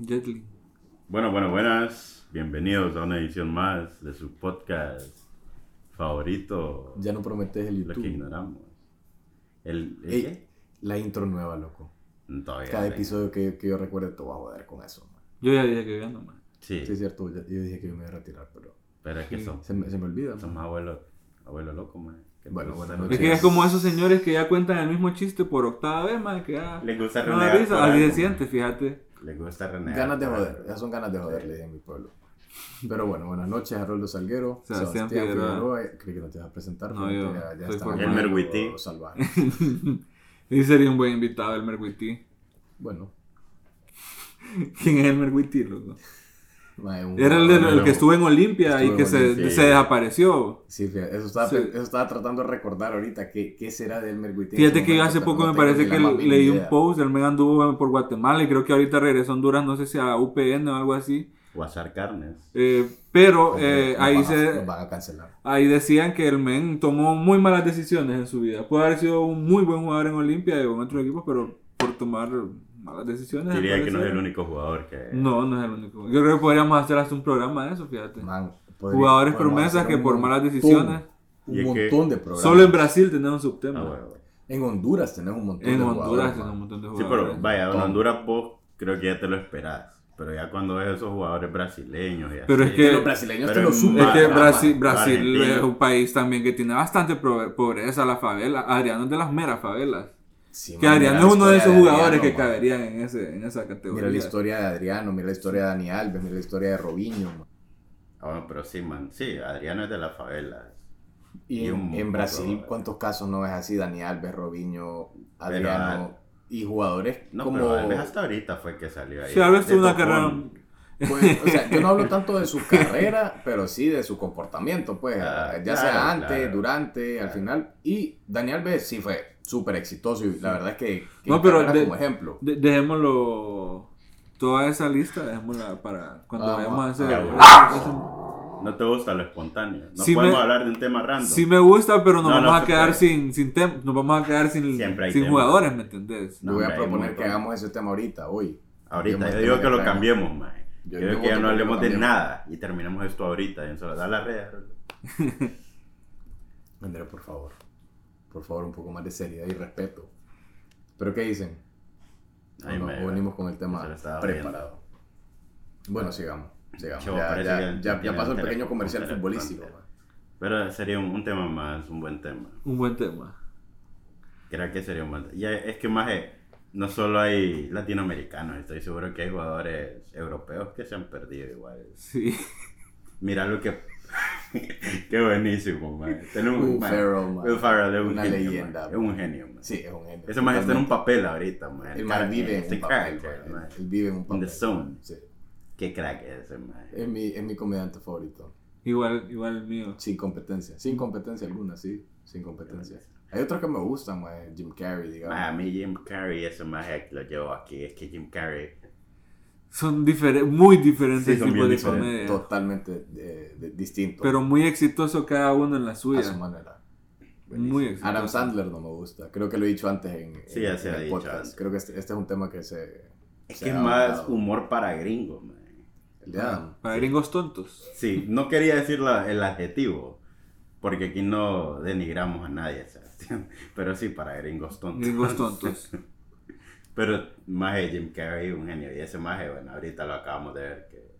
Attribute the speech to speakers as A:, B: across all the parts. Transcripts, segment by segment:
A: Jet Li.
B: Bueno, bueno, buenas. Bienvenidos a una edición más de su podcast favorito.
C: Ya no prometes el
B: Lo que
C: YouTube.
B: ignoramos. ¿El, el
C: Ey,
B: qué?
C: la intro nueva, loco.
B: Todavía
C: Cada episodio que, que yo recuerde te voy a joder con eso. man.
A: Yo ya dije que ya no, man.
B: Sí,
C: Sí, es cierto, ya- yo dije que yo me iba a retirar, pero
B: pero es que
A: Sí.
B: son,
C: se me, se me olvida. man.
B: somos abuelos abuelo loco, man.
C: Bueno,
B: les
C: buenas
B: gusta-
C: noches.
A: Es que es como esos señores que ya cuentan el mismo chiste por octava vez, man, que ya...
B: Les gusta
A: no risa, así se siente, fíjate.
B: Les gusta renegar.
C: Ganas de joder, esas son ganas de joder, le dije en mi pueblo. Pero bueno, buenas noches, Haroldo Salguero,
A: Sebastián
C: Sebastián,
A: Figueroa.
C: Figueroa. Creí que no te ibas a presentar,
A: No, yo
C: ya, ya está
B: Witty.
C: salvaje.
A: Y sería un buen invitado el Merwiti.
C: Bueno,
A: ¿Quién es el Merwiti, loco?
C: Un-
A: Era el, de- que estuvo en Olimpia y que se, se desapareció.
C: Sí, fíjate, eso estaba,
A: Sí.
C: eso estaba tratando de recordar ahorita, ¿qué, qué será de Elmer
A: Fíjate que hace poco
C: no
A: me parece que leí un post, el me anduvo por Guatemala y creo que ahorita regresó a Honduras, no sé si a UPN o algo así.
B: Guasar carnes.
A: Eh, pero eh, ahí
C: van a-
A: se
C: nos van a cancelar.
A: ahí decían que el men tomó muy malas decisiones en su vida. Puede haber sido un muy buen jugador en Olimpia o en otros equipos, pero por tomar malas decisiones.
B: Diría que no es el único jugador que.
A: No, no es el único. Yo creo que podríamos hacer hasta un programa de eso, fíjate.
C: Man, podría-
A: Jugadores promesas que
C: un
A: por malas decisiones.
C: Un montón de programas.
A: Solo en Brasil tenemos un subtema.
B: Ah, bueno.
C: En Honduras tenés un montón
A: en
C: de
A: Honduras
C: jugadores.
A: tenemos un
C: man.
A: montón de
B: Sí,
A: jugadores.
B: pero vaya, en. Honduras vos creo que ya te lo esperás. Pero ya cuando ves esos jugadores brasileños y
A: Pero
B: así,
A: es que-
C: los brasileños te lo
B: en-
C: suman.
A: Es que Brasil, Brasil es un país también que tiene bastante pobreza, la favela. Adriano es de las meras favelas.
C: Sí,
A: Que Adriano es
C: la
A: uno de esos jugadores que
C: Adriano, man.
A: caberían en, ese, en esa categoría.
C: Mira la historia de Adriano, mira la historia de Dani Alves, mira la historia de Robinho.
B: Ah, bueno, pero sí, man. Sí, Adriano es de las favelas.
C: Y,
B: Y
C: en, Brasil, ¿cuántos casos no ves así? Dani Alves, Robinho,
B: Pero,
C: Adriano y jugadores
B: No,
C: como...
B: pero Alves hasta ahorita fue que salió ahí.
A: Sí, Alves
B: de
A: tuvo una carrera-
C: Pues, o sea, yo no hablo tanto de su carrera, pero sí de su comportamiento, pues,
B: Ah,
C: ya
B: claro,
C: sea antes,
B: claro.
C: durante, al
B: Claro.
C: final. Y Dani Alves sí fue súper exitoso y la verdad es que, que
A: No, pero
C: carrera
A: de-
C: como ejemplo.
A: De- dejémoslo. Toda esa lista, dejémosla para cuando
C: Ah,
A: vayamos a hacer.
B: No te gusta lo espontáneo. No
A: Sí
B: podemos
A: me-
B: hablar de un tema random.
A: Sí me gusta, pero nos
B: No, no
A: vamos a quedar
B: puede.
A: sin, sin tem- nos vamos a quedar sin,
B: Siempre hay
A: sin
B: tema.
A: jugadores, ¿me entendés?
C: Yo voy
B: hombre,
C: a proponer que hagamos ese tema ahorita, hoy.
B: Ahorita,
C: Yo
B: yo
C: me-
B: digo que lo cambiemos, man.
C: Yo-
B: digo que ya no hablemos de nada y terminemos esto ahorita. Y en solo, da las redes.
C: André, por favor. Por favor, un poco más de seriedad y respeto. ¿Pero qué dicen? ¿O no?
B: me-
C: ¿O venimos con el tema
B: se lo estaba
C: preparado? Bueno, sigamos. sigamos.
B: Chavo,
C: ya, ya- ya- ya pasó el pequeño comercial futbolístico. man.
B: Pero sería un, un tema más, un buen tema.
A: Un buen tema.
B: Creo que sería un buen tema. Ya, es que más eh, no solo hay latinoamericanos, estoy seguro que hay jugadores europeos que se han perdido igual.
A: Sí.
B: Mira lo que... Qué buenísimo, man. Tenemos
C: Will
B: man,
C: Ferrell, man.
B: Will Ferrell es un
C: Una
B: genio,
C: leyenda,
B: man. Es un genio, man.
C: Sí, es un genio.
B: Ese man está en un papel ahorita, man.
C: El man vive en
B: Ese
C: un papel.
B: character,
C: man. Él vive en un
B: In
C: papel.
B: the zone.
C: Sí.
B: Qué crack es ese, man.
C: Es mi, es mi comediante favorito.
A: Igual, igual el mío.
C: Sin competencia. Sin competencia alguna, sí. Sin competencia. Hay otros que me gustan, man. Jim Carrey, digamos.
B: Man, a mí Jim Carrey, ese más lo llevo aquí. Es que Jim Carrey...
A: Son difere- muy diferentes
B: Sí, son
A: tipos de
B: diferentes.
A: comedia.
C: Totalmente eh, de- distinto.
A: Pero muy exitoso cada uno en la
C: a su
A: suya.
C: manera.
A: Muy exitoso.
C: Adam Sandler no me gusta. Creo que lo he dicho antes en,
B: Sí,
C: en-
B: ya se
C: en
B: ha
C: el
B: dicho
C: podcast.
B: antes.
C: Creo que este, este es un tema que se.
B: Es
C: se
B: que es más humor para gringos, man.
C: Adam.
A: Para gringos tontos.
B: Sí, no quería decir la- el adjetivo, porque aquí no denigramos a nadie, Sebastián. Pero sí, para gringos tontos.
A: Gringos tontos.
B: Pero más de Jim Carrey, un genio. Y ese más, bueno, ahorita lo acabamos de ver que...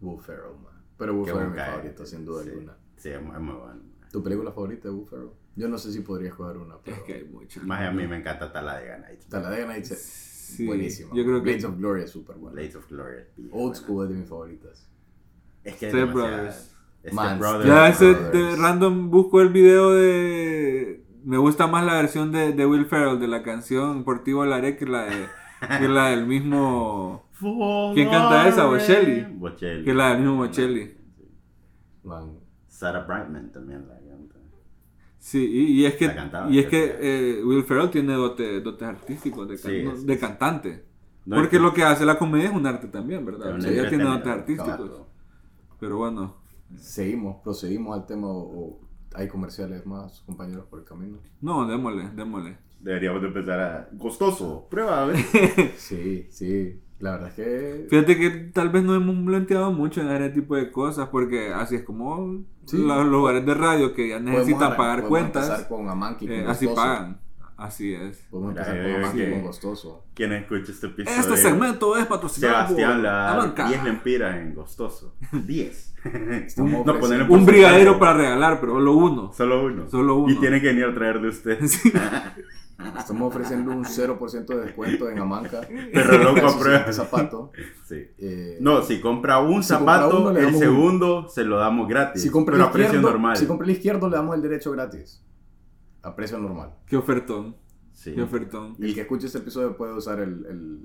C: Will Ferrell, man. Pero Will Ferrell es mi
B: guy.
C: favorito, sin duda
B: sí,
C: alguna.
B: Sí, es muy, bueno.
C: ¿Tu película favorita de Will Ferrell? Yo no sé si podría escoger una, pero.
A: Es que hay muchos.
B: Más a mí me encanta Talladega Nights.
C: Talladega Nights es
A: Sí,
C: buenísima.
A: yo creo que-
C: Blades of Glory es súper buena.
B: Blades of Glory. es
C: Old
B: buena.
C: School es de mis favoritas.
B: Es que es
A: Step
B: demasiado-
A: Brothers.
B: Step
C: Man,
B: Brothers.
A: Ya ese de random busco el video de. Me gusta más la versión de, de Will Ferrell de la canción Portivo Laré que la de. que la del mismo. ¿Quién canta esa? Bocelli.
B: Bocelli.
A: Que la del mismo Bocelli.
B: Sarah Brightman también la canta.
A: Sí, y, y es que, y es que eh, Will Ferrell tiene dote- dotes artísticos de, can-
B: Sí,
A: no,
B: sí,
A: de
B: sí.
A: cantante.
B: No,
A: Porque
B: es que-
A: lo que hace la comedia es un arte también, ¿verdad? O sea, ella tiene dotes artísticos. Pero bueno,
C: seguimos, procedimos al tema o hay comerciales más, compañeros, por el camino.
A: no, démosle, démosle.
B: Deberíamos de empezar a... Costoso. Prueba, a ver.
C: Sí, sí. La verdad es que.
A: Fíjate que tal vez no hemos planteado mucho en ese tipo de cosas, porque así es como
C: Sí.
A: los lugares de radio que ya necesitan pagar
C: podemos
A: cuentas,
C: empezar con Amanki, con
A: eh, así pagan. Así es.
C: Podemos empezar
B: yo
C: con
B: digo
C: Amanki
B: que-. Quien escucha este episodio.
A: Este segmento es patrocinado
B: Sebastián
A: por Amanca.
B: 10 lempiras en Gostoso. 10.
C: Estamos
B: no
C: ofreciendo-
B: ponerle
A: Un brigadero para regalar, pero solo uno.
B: Solo uno.
A: Solo uno.
B: Y tiene que venir a traer de usted.
A: Sí.
C: Estamos ofreciendo un 0% de descuento en Amanca.
B: Pero prueba.
C: este zapato.
B: Sí.
C: Eh,
B: No, si compra un
C: Si compra
B: zapato,
C: uno, le
B: el
C: damos un-
B: segundo se lo damos gratis.
C: si compra
B: pero
C: el
B: a precio normal.
C: si compra el izquierdo, le damos el derecho gratis. A precio normal.
A: Qué ofertón.
B: Sí.
A: Qué ofertón.
C: El
B: Y
C: que escuche este episodio puede usar el. el-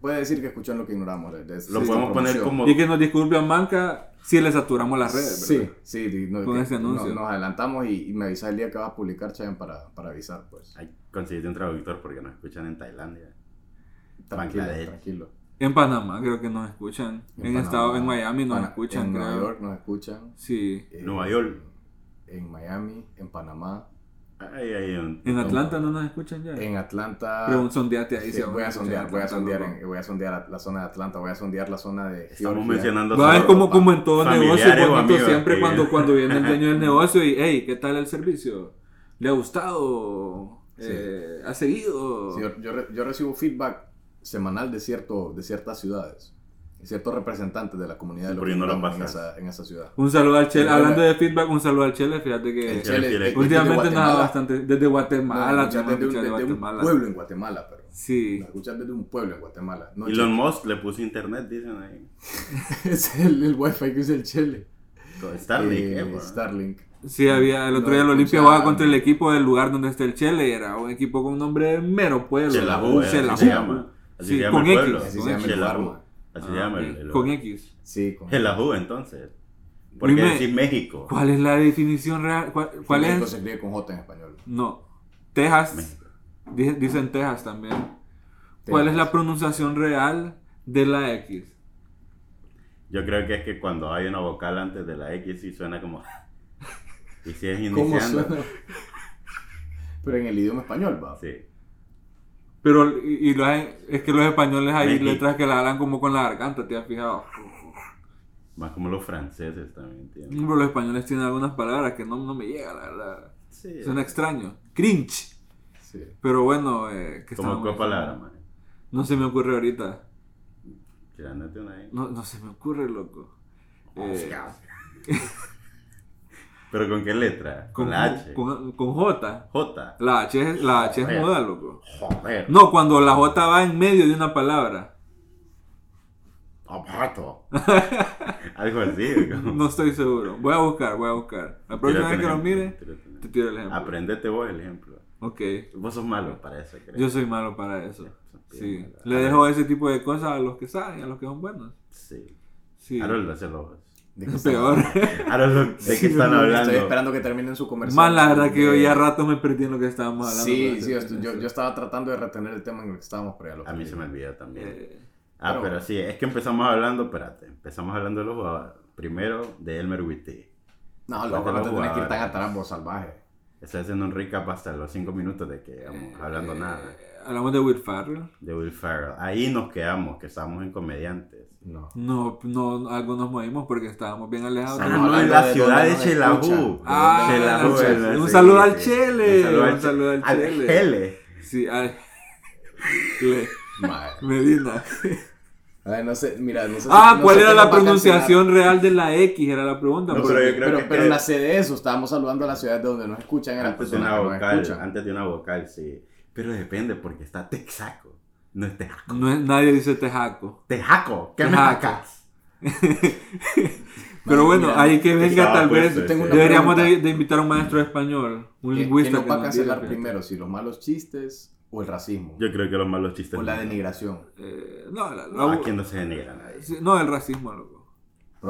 C: puede decir que escuchó en lo que ignoramos. de- de- de
B: lo podemos poner como.
A: Y que nos disculpe a Manca si le saturamos las redes.
C: Sí,
A: ¿verdad?
C: sí, no,
A: Con
C: que-
A: ese anuncio.
C: no- nos adelantamos y, y me avisa el día que vas a publicar, Chayan, para, para avisar, pues.
B: Conseguiste un traductor porque nos escuchan en Tailandia.
C: Tranquilo,
B: Bangladesh.
C: tranquilo.
A: En Panamá creo que nos escuchan. En,
C: Panamá,
A: estado, en Miami nos
C: Pana-
A: escuchan,
C: En
A: creo.
C: Nueva York nos escuchan.
A: Sí.
C: eh,
B: Nueva York.
C: En Miami, en Panamá,
B: Ahí un.
A: En Atlanta no nos escuchan ya.
C: en Atlanta.
A: Pero sondeate ahí.
C: Sí, voy a sondear, voy a sondear,
A: loco.
C: en- voy a sondear la zona de Atlanta, voy a sondear la zona de
B: Estamos
C: Georgia.
B: mencionando
A: Va, es como, como en todo negocio bonito, siempre
B: que-
A: cuando, cuando viene el dueño del negocio y, hey, ¿qué tal el servicio? ¿Le ha gustado?
C: Sí.
A: Eh, ¿Ha seguido?
C: Sí, yo, yo re- yo recibo feedback semanal de, cierto, de ciertas ciudades, de ciertos representantes de la comunidad de los
B: ¿Por qué no lo
C: ignoramos en esa, en esa ciudad.
A: Un saludo al Chele. Hablando de feedback, un saludo al Chele. Fíjate que
B: El Chele
A: últimamente nos da
C: Guatemala.
A: bastante. Desde Guatemala,
C: No, desde,
A: de
C: un pueblo en Guatemala, pero.
A: Sí.
C: Nos escuchan desde un pueblo en Guatemala. No,
B: Elon Musk le puso internet, dicen ahí.
C: es el, el wifi que usa el Chele.
B: Con Starlink,
C: Eh,
B: eh, bueno.
C: Starlink.
A: Sí, había, el otro
C: No,
A: día el Olimpia jugaba contra el equipo del lugar donde está el Chele y era un equipo con un nombre de mero pueblo.
B: Así se llama. Así
A: Sí,
B: se llama
A: con
B: el
A: X,
B: pueblo.
C: Así se llama el
B: Así
A: Ah,
B: se llama el, el
A: Con X.
C: Sí, con
B: Chelahu, entonces. Porque
A: Dime,
B: decís México.
A: ¿Cuál es la definición real? ¿Cuál, cuál
C: México
A: es?
C: se escribe con J en español.
A: No. Texas.
B: México.
A: Dicen Texas también. ¿Cuál es la pronunciación real de la X?
B: Yo creo que es que cuando hay una vocal antes de la X sí suena como... y si es
C: ¿Cómo
B: iniciando...
C: suena? Pero en el idioma español, va.
B: Sí.
A: Pero y, y los- es que los españoles hay letras que la hablan como con la garganta, ¿te has fijado?
B: Más como los franceses también tienen.
A: Pero los españoles tienen algunas palabras que no, no me llegan, la verdad.
B: Sí.
A: Suena extraño. Cringe.
C: Sí.
A: Pero bueno, eh, ¿qué
B: Como
A: estábamos
B: qué
A: diciendo?
B: palabra, man.
A: No se me ocurre ahorita.
B: Una ahí.
A: No, no se me ocurre, loco. Eh,
B: Pero con qué letra? Con,
A: con,
B: la H.
A: Con, con J.
B: J.
A: La H es, la H es muda, loco.
B: Joder.
A: No, cuando la J va en medio de una palabra.
B: Abato. Algo así. como-
A: No estoy seguro. Voy a buscar, voy a buscar. La próxima vez que lo mire,
B: tírate
A: te tiro el ejemplo.
B: Aprendete vos el ejemplo.
A: Ok.
B: Vos sos malo para eso, creo.
A: Yo soy malo para eso.
B: Sí.
A: Le dejo ese tipo de cosas a los que saben, a los que son buenos.
B: Sí.
A: Sí.
B: Harold, hacelo vos.
C: ¿De qué
A: Peor.
B: ¿de qué están hablando?
C: Estoy esperando que terminen su comercial.
A: Más la verdad que yo ya rato me perdí en lo que estábamos hablando.
C: Sí, sí, yo, yo, estaba tratando de retener el tema en el que estábamos, pero ya lo
B: A mí se me olvidó también.
A: Eh,
B: ah,
C: pero-
B: pero sí, es que empezamos hablando, espérate, empezamos hablando de los jugadores. Primero de Elmer Witty.
C: No,
B: ¿Cuál
C: loco, no te tenés que ir tan atrás, vos salvaje.
B: Estoy haciendo un recap hasta los 5 minutos de que vamos hablando nada.
A: eh, hablamos de Will Farrell.
B: De Will Ferrell. Ahí nos quedamos, que estábamos en comediantes.
C: No.
A: No, no, algo nos movimos porque estábamos bien alejados.
C: Estamos
B: Ah, no, en
C: hablando
B: la
C: de
B: ciudad de
C: escuchan.
A: Ah,
B: en la-
A: un saludo al. Chele.
B: Un saludo al,
A: saludo al Chele.
B: Chele.
A: Sí, al Le-. Medina.
C: Ay, no sé, mira, no sé.
A: Ah,
C: no
A: ¿cuál
C: sé
A: era la
C: a
A: pronunciación real de la X? Era la pregunta.
B: No, pero yo creo
C: Pero,
B: que-
C: pero
B: que-
C: nace de eso, estábamos saludando a las ciudades de donde nos escuchan, a
B: Antes de una
C: que
B: vocal,
C: escuchan.
B: antes de una vocal, sí. Pero depende porque está Texaco. No es Tejaco.
A: No es- nadie dice tejaco.
B: Tejaco, ¿qué me
A: Tejaco.
B: sacas?
A: Pero bueno,
C: mira,
A: ahí que venga tal vez. Deberíamos de, de invitar a un maestro de español. Un
C: ¿Qué,
A: lingüista.
C: qué nos
A: que
C: va a
A: nos
C: cancelar
A: diga,
C: primero? ¿Si los malos chistes o el racismo?
B: Yo creo que los malos chistes.
C: ¿O la denigración?
A: Eh, no, la-
B: aquí no se denigra nadie.
A: sí, no, el racismo, loco.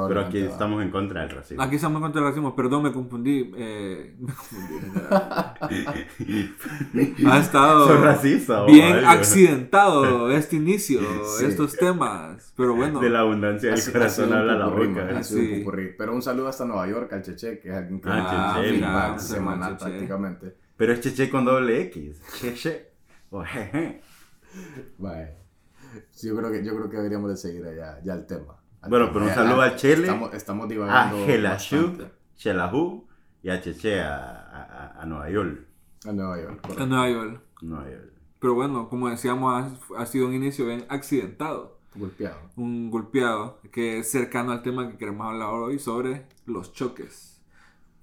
B: Pero aquí
C: va.
B: estamos en contra del racismo.
A: Aquí estamos contra el racismo. Perdón, me confundí. eh, me confundí. ha estado
B: ¿Sos racista
A: bien accidentado este inicio,
C: Sí.
A: estos temas. Pero bueno,
B: De la abundancia del corazón habla la boca. ¿eh?
C: un
A: Sí.
C: Pero un saludo hasta Nueva York al Cheche, que es alguien que
B: Ah, Cheche,
A: mira,
C: semanal
A: Cheche.
C: prácticamente.
B: Pero es cheche con doble X. Cheche.
C: Bye. Sí, yo creo que, yo creo que deberíamos de seguir allá, ya el tema. Al
B: Bueno,
C: tema.
B: pero un saludo
C: ya
B: a Chele,
C: Estamos, estamos
B: A
C: divagando.
B: Gelashu,
C: bastante.
B: Chelahu y a Cheche a, a, a Nueva York.
C: A Nueva York. correcto.
A: En Nueva York.
B: Nueva York.
A: Pero bueno, como decíamos, ha, ha sido un inicio bien accidentado.
C: Golpeado.
A: Un golpeado que es cercano al tema que queremos hablar hoy sobre los choques.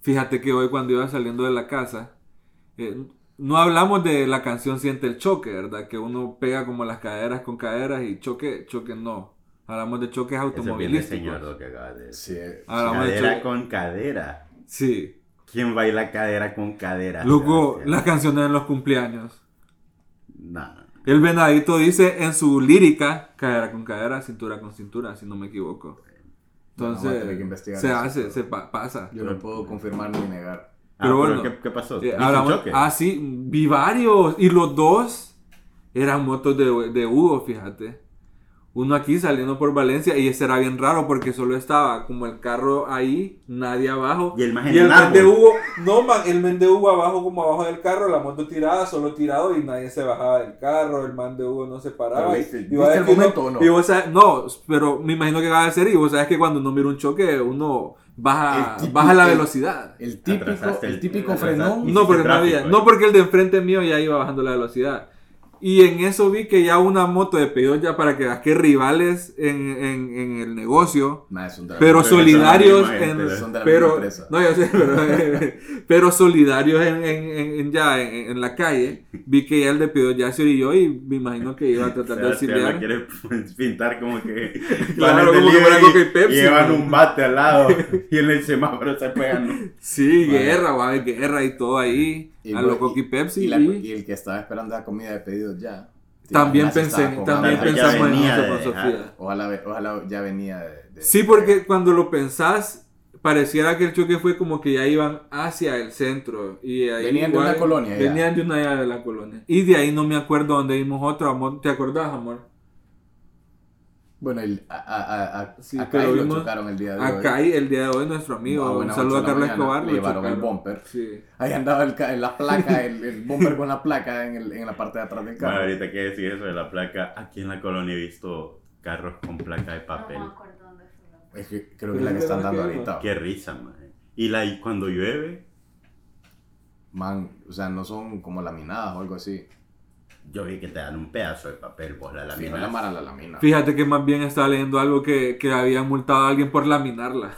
A: Fíjate que hoy cuando iba saliendo de la casa, eh, no hablamos de la canción Siente el choque, ¿verdad? Que uno pega como las caderas con caderas y choque, choque no. Hablamos de choques automovilísticos.
B: señor lo que acabas de decir.
C: Sí,
A: Hablamos de
B: Cadera con cadera.
A: Sí.
B: ¿Quién baila cadera con cadera?
A: Luego, las canciones en los cumpleaños.
B: No, no.
A: El venadito dice en su lírica, cadera con cadera, cintura con cintura, si no me equivoco. Entonces, se
C: eso,
A: hace,
C: pero-
A: se pa- pasa.
C: yo no puedo confirmar ni negar.
B: Ah,
A: Pero
B: pero
A: bueno,
B: ¿qué, qué pasó?
A: Eh,
B: ¿Viste un
A: hablamos-
B: choque?
A: ah, sí, vi varios. Y los dos eran motos de, de Hugo, fíjate. Uno aquí saliendo por Valencia y ese era bien raro porque solo estaba como el carro ahí, nadie abajo.
B: Y el
A: y el
B: un
A: men de
B: árbol.
A: Hugo, no man, el men de Hugo abajo como abajo del carro, la moto tirada, solo tirado y nadie se bajaba del carro, el man de Hugo no se paraba.
C: Pero
A: y-
C: viste-
A: y
C: viste
A: vos
C: el momento o no?
A: y vos sabés- no, pero me imagino que acaba de ser y vos sabes que cuando uno mira un choque uno baja,
C: típico-
A: baja la
C: el-
A: velocidad.
C: El típico, el
B: el-
C: típico frenón.
A: No, porque no había. No,
B: eh.
A: porque el de enfrente mío ya iba bajando la velocidad. Y en eso vi que ya una moto de pedido ya para que veas que rivales en, en, en el negocio,
C: Nah,
A: pero solidarios en. Pero,
C: misma empresa.
A: no, yo sé, pero, pero solidarios en, en, ya en, la calle. Vi que ya el de pedido ya se orilló y me imagino que iba a tratar de auxiliar.
B: quiere pintar como que
A: Claro, como que fuera Coca y Pepsi,
B: y llevan un bate al lado y en el semáforo se pegan.
A: Sí,
C: Vale.
A: guerra, va guerra y todo ahí.
C: Y
A: a
C: bueno,
A: lo Coqui Pepsi.
C: Y, la-
A: y-
C: y el que estaba esperando la comida de pedidos ya.
A: También pensé, también pensamos en
B: venía
A: eso
B: de
A: con
B: dejar.
A: Sofía.
C: Ojalá, ojalá ya venía de. de-
A: Sí, porque cuando lo pensás, pareciera que el choque fue como que ya iban hacia el centro. Y ahí
C: Venían de una colonia ya.
A: Venían de una área de la colonia. Y de ahí no me acuerdo dónde vimos otro, amor. ¿Te acordás, amor?
C: Bueno, el, a, a, a, a-
A: Sí,
C: acá
A: pero
C: ahí lo
A: vimos
C: chocaron el día de hoy.
A: Acá hay el día de hoy nuestro amigo.
C: A
A: Un
C: buenas
A: saludo a Carlos Escobar.
C: le llevaron el
A: chocaron.
C: bumper.
A: Sí.
C: Ahí andaba el, ca- la placa, el, el bomber con la placa en, el, en la parte de atrás del
B: Bueno,
C: carro.
B: ahorita que decir eso de la placa, aquí en la colonia he visto carros con placa de papel.
D: No me acuerdo dónde fue.
C: Es que creo que es la que están dando ahorita.
B: Qué risa, man. Y la, y cuando llueve,
C: Man, o sea, no son como laminadas o algo así.
B: Yo vi que te dan un pedazo de papel, vos la
C: no
B: laminas.
C: la mara la lamina.
A: Fíjate que más bien estaba leyendo algo que, que habían multado a alguien por laminarla.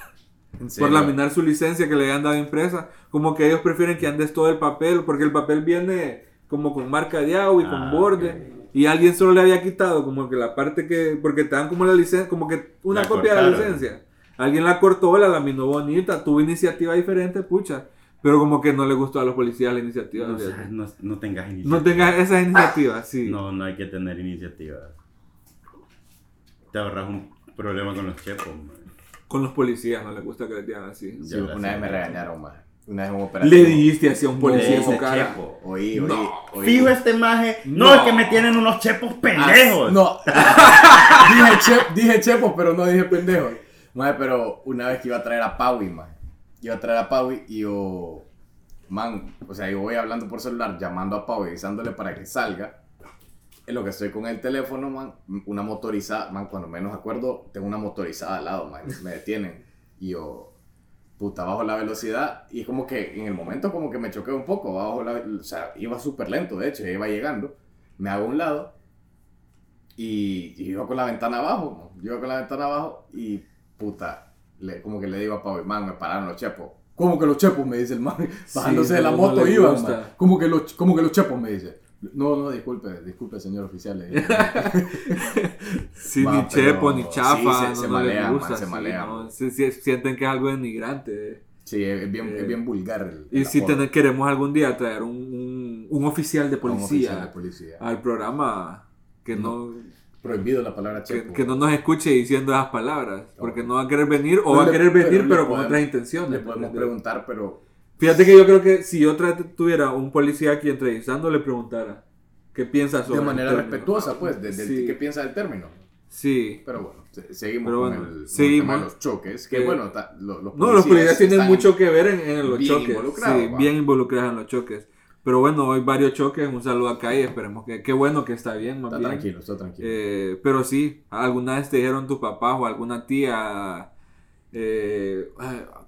C: ¿En
A: por laminar su licencia que le habían dado impresa. Como que ellos prefieren que andes todo el papel, porque el papel viene como con marca de agua y con
B: Ah,
A: borde. Y alguien solo le había quitado como que la parte que, porque te dan como la licencia, como que una
B: La
A: copia de la
B: cortaron.
A: licencia. Alguien la cortó, la laminó bonita, tuvo iniciativa diferente, pucha. Pero como que no le gustó a los policías la iniciativa.
B: No, no, no tengas iniciativa.
A: No tengas esas iniciativas, sí.
B: No, no hay que tener iniciativa. Te ahorras un problema con los chepos, man.
A: Con los policías no les gusta que les digan así.
C: Sí, una vez me regañaron, man. Una vez en un operativo.
A: Le dijiste así a un policía en su cara.
B: chepo.
C: Oí, oí,
A: No.
C: oí.
B: Fijo este maje. No,
A: No.
B: es que me tienen unos chepos pendejos.
C: Ah, no. dije, che- dije chepos, pero no dije pendejos. Madre, pero una vez que iba a traer a Paui, man. Iba a traer a Paui y yo. Man, o sea, yo voy hablando por celular, llamando a Paui, avisándole para que salga. En lo que estoy con el teléfono, man, una motorizada, man, cuando menos acuerdo, tengo una motorizada al lado, man. Me detienen. Y yo, puta, bajo la velocidad. Y es como que en el momento, como que me choqué un poco. Bajo la, o sea, iba súper lento, de hecho, iba llegando. Me hago a un lado. Y, y iba con la ventana abajo. Yo con la ventana abajo y puta, le, como que le digo a Pau, man, me pararon los chepos. ¿Cómo que los chepos? Me dice el man. Bajándose de la
A: no,
C: moto
A: no
C: iban, man. ¿Cómo que, los, ¿Cómo que los chepos? Me dice. No, no, disculpe, disculpe, señor oficial.
A: Sí,
C: Va,
A: ni chepo, ni
C: sí,
A: chafa,
C: se- se
A: no, no les
C: malean,
A: gusta,
C: man, se
A: sí,
C: malean.
A: ¿no? Se- se- sienten que es algo denigrante.
C: Sí, es bien,
A: Eh,
C: es bien vulgar el,
A: Y si ten- queremos algún día traer un, un, un oficial de
C: Un oficial
A: policía,
C: de policía.
A: al programa que no,
C: Prohibido la palabra
A: que,
C: chepo.
A: que no nos escuche diciendo esas palabras, porque no va a querer venir o
C: Pero
A: va a
C: le-
A: querer venir
C: le
A: pero con
C: podemos-
A: otras intenciones.
C: Le
A: ¿me
C: podemos preguntar, pero
A: Fíjate que yo creo que si yo tuviera un policía aquí entrevistando, le preguntara qué piensa sobre
C: de
A: el
C: manera
A: término.
C: respetuosa, pues, desde
A: Sí.
C: qué piensa del término.
A: Sí.
C: Pero bueno, se- seguimos
A: Pero
C: con
A: bueno,
C: el, con el
A: seguimos.
C: tema de los choques. Que
A: Eh,
C: bueno, ta- lo- los
A: No, los policías tienen mucho que ver en, en los
C: bien
A: choques.
C: involucrados,
A: Sí, bien involucrados en los choques. Pero bueno, hoy varios choques, un saludo acá y esperemos que, qué bueno que está bien, más
C: Está
A: bien.
C: tranquilo, está tranquilo.
A: Eh, pero sí, alguna vez te dijeron tus papás o alguna tía eh,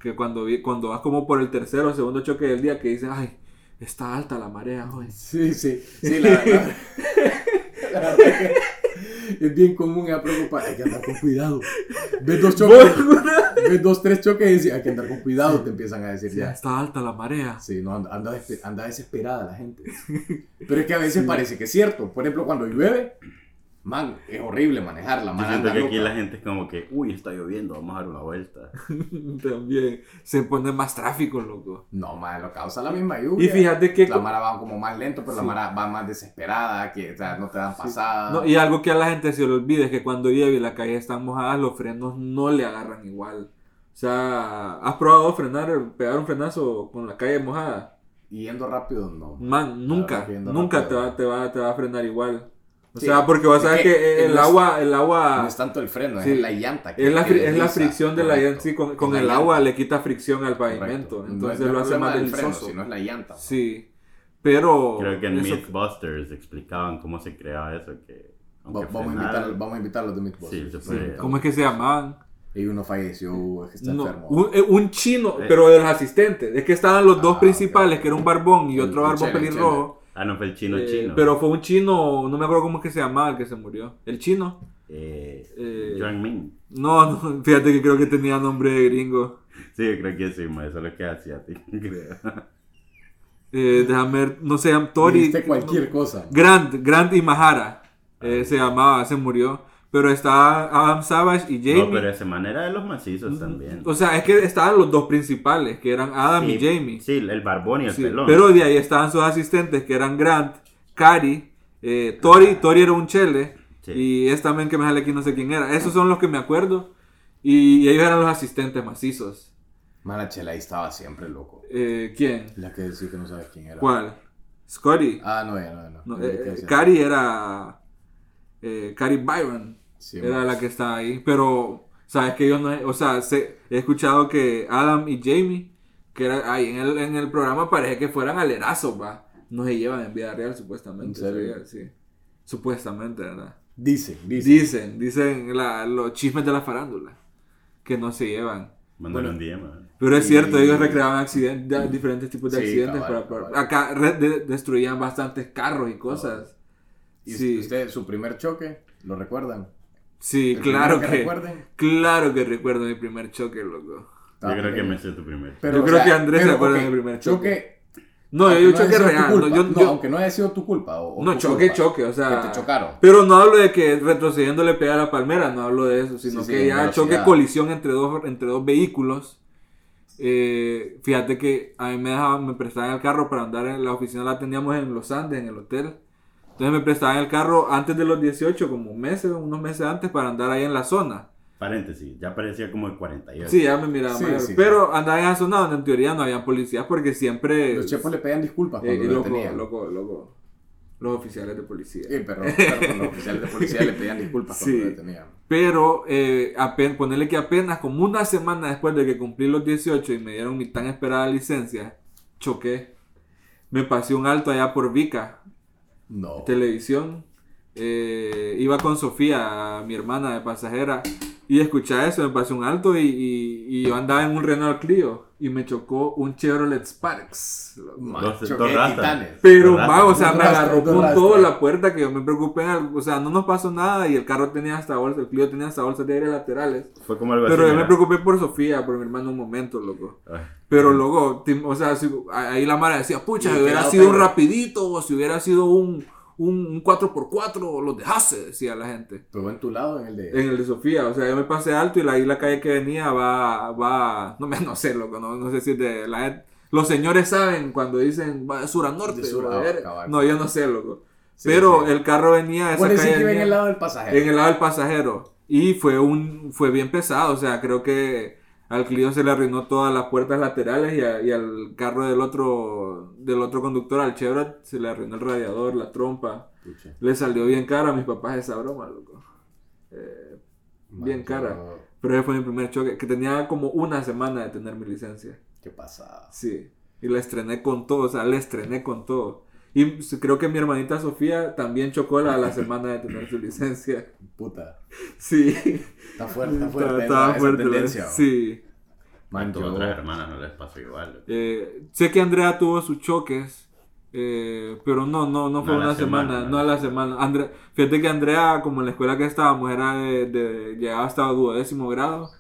A: que cuando, vi- cuando vas como por el tercero o segundo choque del día que dices, ay, está alta la marea hoy.
C: Sí, sí, sí, la verdad. la verdad que es bien común a preocupar. Hay que andar con cuidado. Ves dos choques, ves dos, tres choques y dices, hay que andar con cuidado, te empiezan a decir
A: Ya
C: ya.
A: está alta la marea.
C: Sí, no, anda, anda desesperada la gente. Pero es que a veces parece que es cierto. Por ejemplo, cuando llueve, man, es horrible manejarla.
B: Yo
C: Man,
B: siento
C: anda
B: que aquí la gente es como que, uy, está lloviendo, vamos a dar una vuelta.
A: También se pone más tráfico, loco.
C: No, man, lo causa la misma lluvia.
A: Y fíjate que...
C: La mara va como más lento, pero la mara va más desesperada, que o sea, no te dan pasada.
A: No, y algo que a la gente se le olvida es que cuando llueve y la calle está mojada, los frenos no le agarran igual. O sea, ¿has probado frenar, pegar un frenazo con la calle mojada?
C: Yendo rápido, no.
A: Man, nunca, nunca te va, te, va, te va a frenar igual. O
C: Sí,
A: sea, porque vas a ver
C: que
A: que el
C: no es-
A: agua, el agua
C: No es tanto el freno,
A: Sí.
C: es la llanta. que-
A: es la,
C: que
A: es la fricción de la
C: correcto.
A: llanta. Sí, con, con el
C: la
A: agua le quita fricción al
C: correcto.
A: pavimento.
C: No
A: Entonces
C: es el
A: lo hace más
C: del freno,
A: delicioso.
C: sino es la llanta.
A: Sí. Pero.
B: Creo que en
A: eso-
B: Mythbusters explicaban cómo se creaba eso, que...
C: Va- vamos, a
B: frenara-
C: invitar, vamos a invitar a los de Mythbusters.
B: Sí, puede.
A: ¿Cómo es que se llamaban?
C: Y uno falleció, es que está
A: No,
C: enfermo.
A: un, eh, un chino,
B: Eh.
A: pero de los asistentes. Es que estaban los dos
C: Ah,
A: principales,
C: ok.
A: que era un barbón y
C: El-
A: otro barbón pelirrojo.
B: Ah, no, fue el chino
A: Eh,
B: chino.
A: Pero fue un chino, no me acuerdo cómo es que se llamaba el que se murió. ¿El chino?
B: Eh,
A: Eh,
B: Yuan Ming.
A: No, no, fíjate que creo que tenía nombre de gringo.
B: Sí, yo creo que sí, ma, eso es lo que hacía a ti, creo.
A: Eh, déjame ver, no sé, Tori.
C: Dijiste cualquier cosa.
A: Grant, Grant y Mahara. eh, se llamaba, se murió. Pero está Adam Savage y Jamie.
B: No, pero esa manera de los macizos también.
A: O sea, es que estaban los dos principales, que eran Adam
B: Sí,
A: y Jamie.
B: Sí, el barbón y el
A: Sí,
B: pelón.
A: pero de ahí estaban sus asistentes, que eran Grant, Cari, eh, Tori, Tori era un chele,
B: Sí.
A: y es también que me sale aquí no sé quién era. Esos son los que me acuerdo. Y ellos eran los asistentes macizos.
C: Mala chela ahí estaba siempre, loco.
A: Eh, ¿Quién?
C: La que decía que no sabes quién era.
A: ¿Cuál? Scotty.
C: Ah, no, ya, no, no.
A: No,
C: no.
A: eh. Cari era. Eh, Cari Byron.
C: Sí,
A: era
C: más.
A: la que estaba ahí. Pero, sabes que yo no. O sea, he escuchado que Adam y Jamie, que era ahí en el, en el programa, parece que fueran alerazos, va. No se llevan en vida real, supuestamente.
C: ¿En serio?
A: sabía, Sí. Supuestamente, ¿verdad?
C: Dice, dice.
A: Dicen, dicen la- los chismes de la farándula. Que no se llevan.
C: Bueno.
B: un día, man.
A: Pero es
C: Y-
A: cierto, ellos recreaban accidentes, diferentes tipos de accidentes.
C: cabal,
A: para- para-
C: cabal.
A: acá de- destruían bastantes carros y cosas.
C: ¿Y
A: Sí.
C: usted, su primer choque, lo recuerdan?
A: Sí,
C: ¿El
A: claro que, claro que recuerdo mi primer choque, loco.
B: Yo creo que me sé tu primer.
C: Pero,
A: Yo
C: o
A: creo
C: sea,
A: que Andrés se
C: pero,
A: acuerda
C: ok,
A: del primer choque. No, yo
C: no haya
A: choque real.
C: culpa.
A: No, yo,
C: No,
A: yo-
C: aunque no haya sido tu culpa. O, o
A: no,
C: tu
A: choque,
C: culpa,
A: choque, o sea.
C: Que te chocaron.
A: Pero no hablo de que retrocediendo le pega a la palmera, no hablo de eso, sino
C: Sí, sí,
A: que ya
C: velocidad.
A: choque, colisión entre dos, entre dos vehículos. Eh, fíjate que a mí me dejaban, me prestaban el carro para andar en la oficina, la teníamos en Los Andes, en el hotel. Entonces me prestaban el carro antes de los 18, como meses, unos meses antes, para andar ahí en la zona.
B: Paréntesis, ya parecía como el 48.
A: Sí, ya me miraba
C: Sí,
A: mayor.
C: sí,
A: Pero andaba en esa zona donde en teoría no había policías porque siempre.
C: Los chefos le pedían disculpas cuando
A: eh,
C: lo
A: loco,
C: tenían.
A: loco, loco. Los oficiales de policía.
C: Sí, pero, pero los oficiales de policía le pedían disculpas cuando
A: Sí.
C: lo detenían.
A: Pero eh, apen- ponerle que apenas como una semana después de que cumplí los 18 y me dieron mi tan esperada licencia, choqué. Me pasé un alto allá por Vica,
C: No.
A: televisión. Eh, iba con Sofía, mi hermana de pasajera, y escuché eso, me pasé un alto y, y- y yo andaba en un Renault Clio y me chocó un Chevrolet Sparks.
B: Dos- dos.
A: Pero, va, o sea, me agarró con todo la puerta que yo me preocupé. o sea, no nos pasó nada y el carro tenía hasta bolsas, el Clio tenía hasta bolsas de aire laterales.
B: Fue como algo
A: Pero
B: así.
A: yo me
B: ¿verdad?
A: preocupé por Sofía, por mi hermano un momento, loco.
B: Ay,
A: Pero luego, o sea, si- ahí la Mara decía, pucha,
C: ¿Y
A: si hubiera sido un rapidito o si hubiera sido un, un, un 4x4, los dejase, decía la gente.
C: Pegó en tu lado, en el de.
A: En el de Sofía, o sea, yo me pasé alto y la, ahí la calle que venía va, va, no me, no sé, loco, no, no sé si es de la gente- los señores saben cuando dicen va de sur a norte,
C: De sur a- cabal.
A: no, yo no sé, loco.
C: Sí,
A: Pero
C: sí.
A: el carro venía esa calle
C: que iba en
A: venía-
C: el lado del pasajero.
A: en el lado del pasajero. Y fue un fue bien pesado. O sea, creo que al Clio se le arruinó todas las puertas laterales y, a- y al carro del otro del otro conductor, al Chevrolet, se le arruinó el radiador, la trompa.
C: Pucha.
A: Le salió bien cara a mis papás esa broma, loco. Eh, bien cara. Pero ese fue mi primer choque, que tenía como una semana de tener mi licencia.
C: ¿Qué pasa?
A: Sí. Y la estrené con todo, o sea, la estrené con todo. Y pues, creo que mi hermanita Sofía también chocó la, la semana de tener su licencia.
C: Puta.
A: Sí.
C: Está fuerte, está fuerte.
A: Estaba
C: esa
A: fuerte,
C: tendencia.
A: Sí.
C: Man, yo-
B: otras hermanas no les pasó igual.
A: Eh, sé que Andrea tuvo sus choques, eh, pero no, no, no fue
B: No
A: una semana,
B: semana,
A: no a la semana. Andre- fíjate que Andrea, como en la escuela que estábamos, era de, de- llegaba hasta duodécimo grado.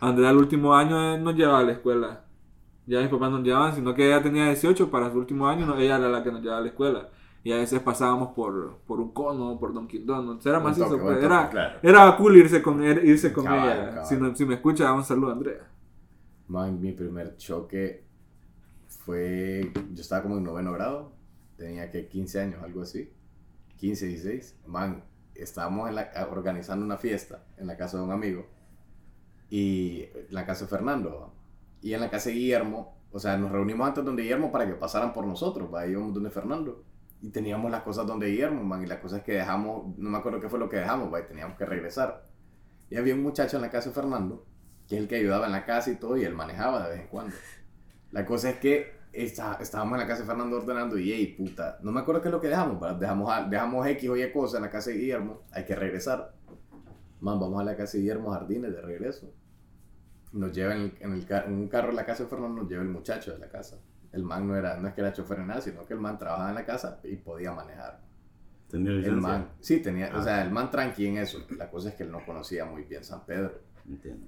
A: Andrea el último año eh, no llevaba a la escuela. Ya mis papás nos llevaban, sino que ella tenía 18 para su último año, no, ella era la que nos llevaba a la escuela. Y a veces pasábamos por, por un cono, por Dunkin' Donuts. Era
C: toque,
A: pues,
C: buen
A: era,
B: claro.
A: era cool irse con, irse con
C: Cabal,
A: ella.
C: cabal.
A: Si, no- si me escucha, un saludo Andrea.
C: Man, mi primer choque fue. Yo estaba como en noveno grado. Tenía que 15 años, algo así. 15, 16. Man, estábamos en la- organizando una fiesta en la casa de un amigo. Y en la casa de Fernando. Y en la casa de Guillermo. O sea, nos reunimos antes donde Guillermo para que pasaran por nosotros. ¿va? Íbamos donde Fernando. Y teníamos las cosas donde Guillermo, man. Y las cosas que dejamos. No me acuerdo qué fue lo que dejamos, ¿va? Y teníamos que regresar. Y había un muchacho en la casa de Fernando que es el que ayudaba en la casa y todo, y él manejaba de vez en cuando. La cosa es que está- estábamos en la casa de Fernando ordenando y, hey, puta, no me acuerdo qué es lo que dejamos, ¿verdad? dejamos, dejamos X o Y cosas en la casa de Guillermo, hay que regresar. Man, vamos a la casa de Guillermo Jardines de regreso. Nos lleva en, el- en el en un carro a la casa de Fernando, nos lleva el muchacho de la casa. El man no, era, no es que era chofer ni nada, sino que el man trabajaba en la casa y podía manejar.
B: ¿Tenía
C: El
B: licencia?
C: man, sí, tenía, o
B: Ah.
C: sea, el man tranqui en eso. La cosa es que él no conocía muy bien San Pedro.
B: Entiendo.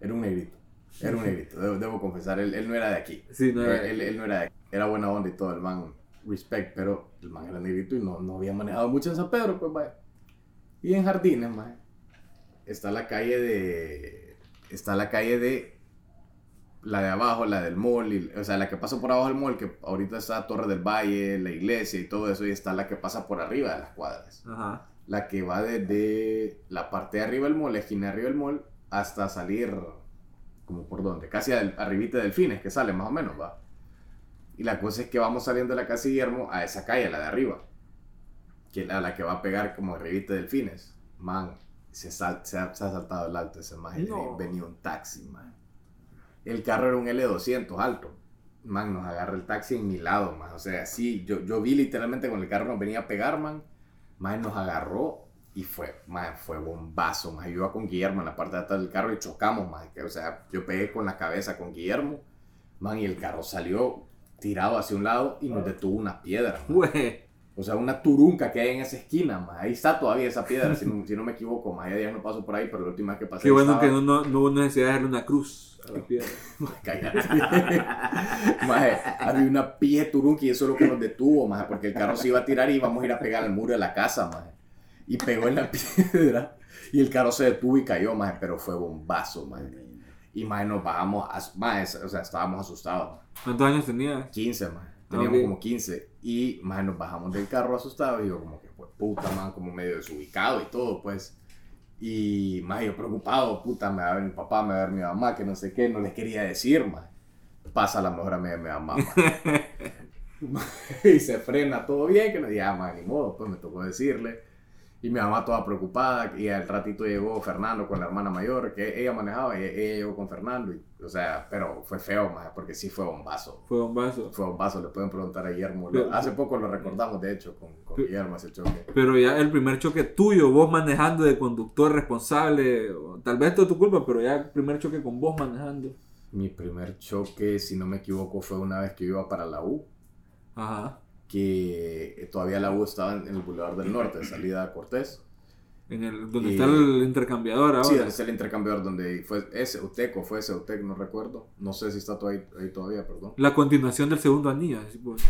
C: Era un negrito. Era un negrito, debo, debo confesar. Él, él no era de aquí.
A: Sí, no
C: él,
A: era-
C: él- él no era de aquí. Era buena onda y todo, el man, respect, pero el man era negrito y no, no había manejado mucho en San Pedro, pues vaya. Y en Jardines, man, está la calle de. Está la calle de. La de abajo, la del mall, y- o sea, la que pasa por abajo del mall, que ahorita está Torre del Valle, la iglesia y todo eso, y está la que pasa por arriba de las cuadras
A: Ajá.
C: la que va desde la parte de arriba del mall, la esquina de arriba del mall, hasta salir, como por donde, casi al, arribita de Delfines, que sale más o menos, va. Y la cosa es que vamos saliendo de la casa Guillermo a esa calle, la de arriba, que a la que va a pegar como arribita de Delfines. Man, se, sal- se, ha, se ha saltado el alto ese man,
A: No.
C: venía un taxi, man. El carro era un L200 alto. Man, nos agarra el taxi en mi lado, man. O sea, sí, yo, yo vi literalmente con el carro nos venía a pegar, man. Man, nos agarró y fue, man, fue bombazo, man. Yo iba con Guillermo en la parte de atrás del carro y chocamos, man. Que, o sea, yo pegué con la cabeza con Guillermo, man, y el carro salió tirado hacia un lado y nos detuvo una piedra, man. O sea, una turunca que hay en esa esquina, man. Ahí está todavía esa piedra, si no, si no me equivoco, más. Ya días no paso por ahí, pero la última vez que pasé
A: Qué bueno
C: estaba-
A: que no, no, no hubo necesidad de darle una cruz a la piedra.
C: Cállate. Había una pie turunca y eso es lo que nos detuvo, maje, porque el carro se iba a tirar y íbamos a ir a pegar al muro de la casa, maje. Y pegó en la piedra y el carro se detuvo y cayó, maje, pero fue bombazo, maje. Y maje, nos bajamos, maje, o sea, estábamos asustados.
A: ¿Cuántos años tenías?
C: 15, maje. Teníamos
A: Ok.
C: como 15. Y maje, nos bajamos del carro asustados y yo como que, pues, puta, man, como medio desubicado y todo, pues. Y más yo preocupado, puta, me va a ver mi papá, me va a ver mi mamá, que no sé qué, no les quería decir, más. Pasa la mejor amiga de mi mamá, ma. y se frena todo bien, que no diga, más ni modo, pues me tocó decirle. Y mi mamá toda preocupada, y al ratito llegó Fernando con la hermana mayor, que ella manejaba, y ella llegó con Fernando, y, o sea, pero fue feo, más, porque sí fue bombazo.
A: Fue bombazo.
C: Fue bombazo, le pueden preguntar a Guillermo.
A: Pero-
C: Hace poco lo recordamos, de hecho, con, con
A: Pero-
C: Guillermo ese choque.
A: Pero ya el primer choque tuyo, vos manejando de conductor responsable, tal vez todo tu culpa, pero ya el primer choque con vos manejando.
C: Mi primer choque, si no me equivoco, fue una vez que iba para la U,
A: Ajá.
C: Que todavía la U estaba en el Boulevard del Norte, salida a Cortés.
A: En el, donde
C: Y-
A: está el intercambiador ahora.
C: Sí, donde está el intercambiador, donde fue ese Uteco, fue ese Utec, no recuerdo. No sé si está ahí, ahí todavía, perdón.
A: La continuación del segundo anillo. pues.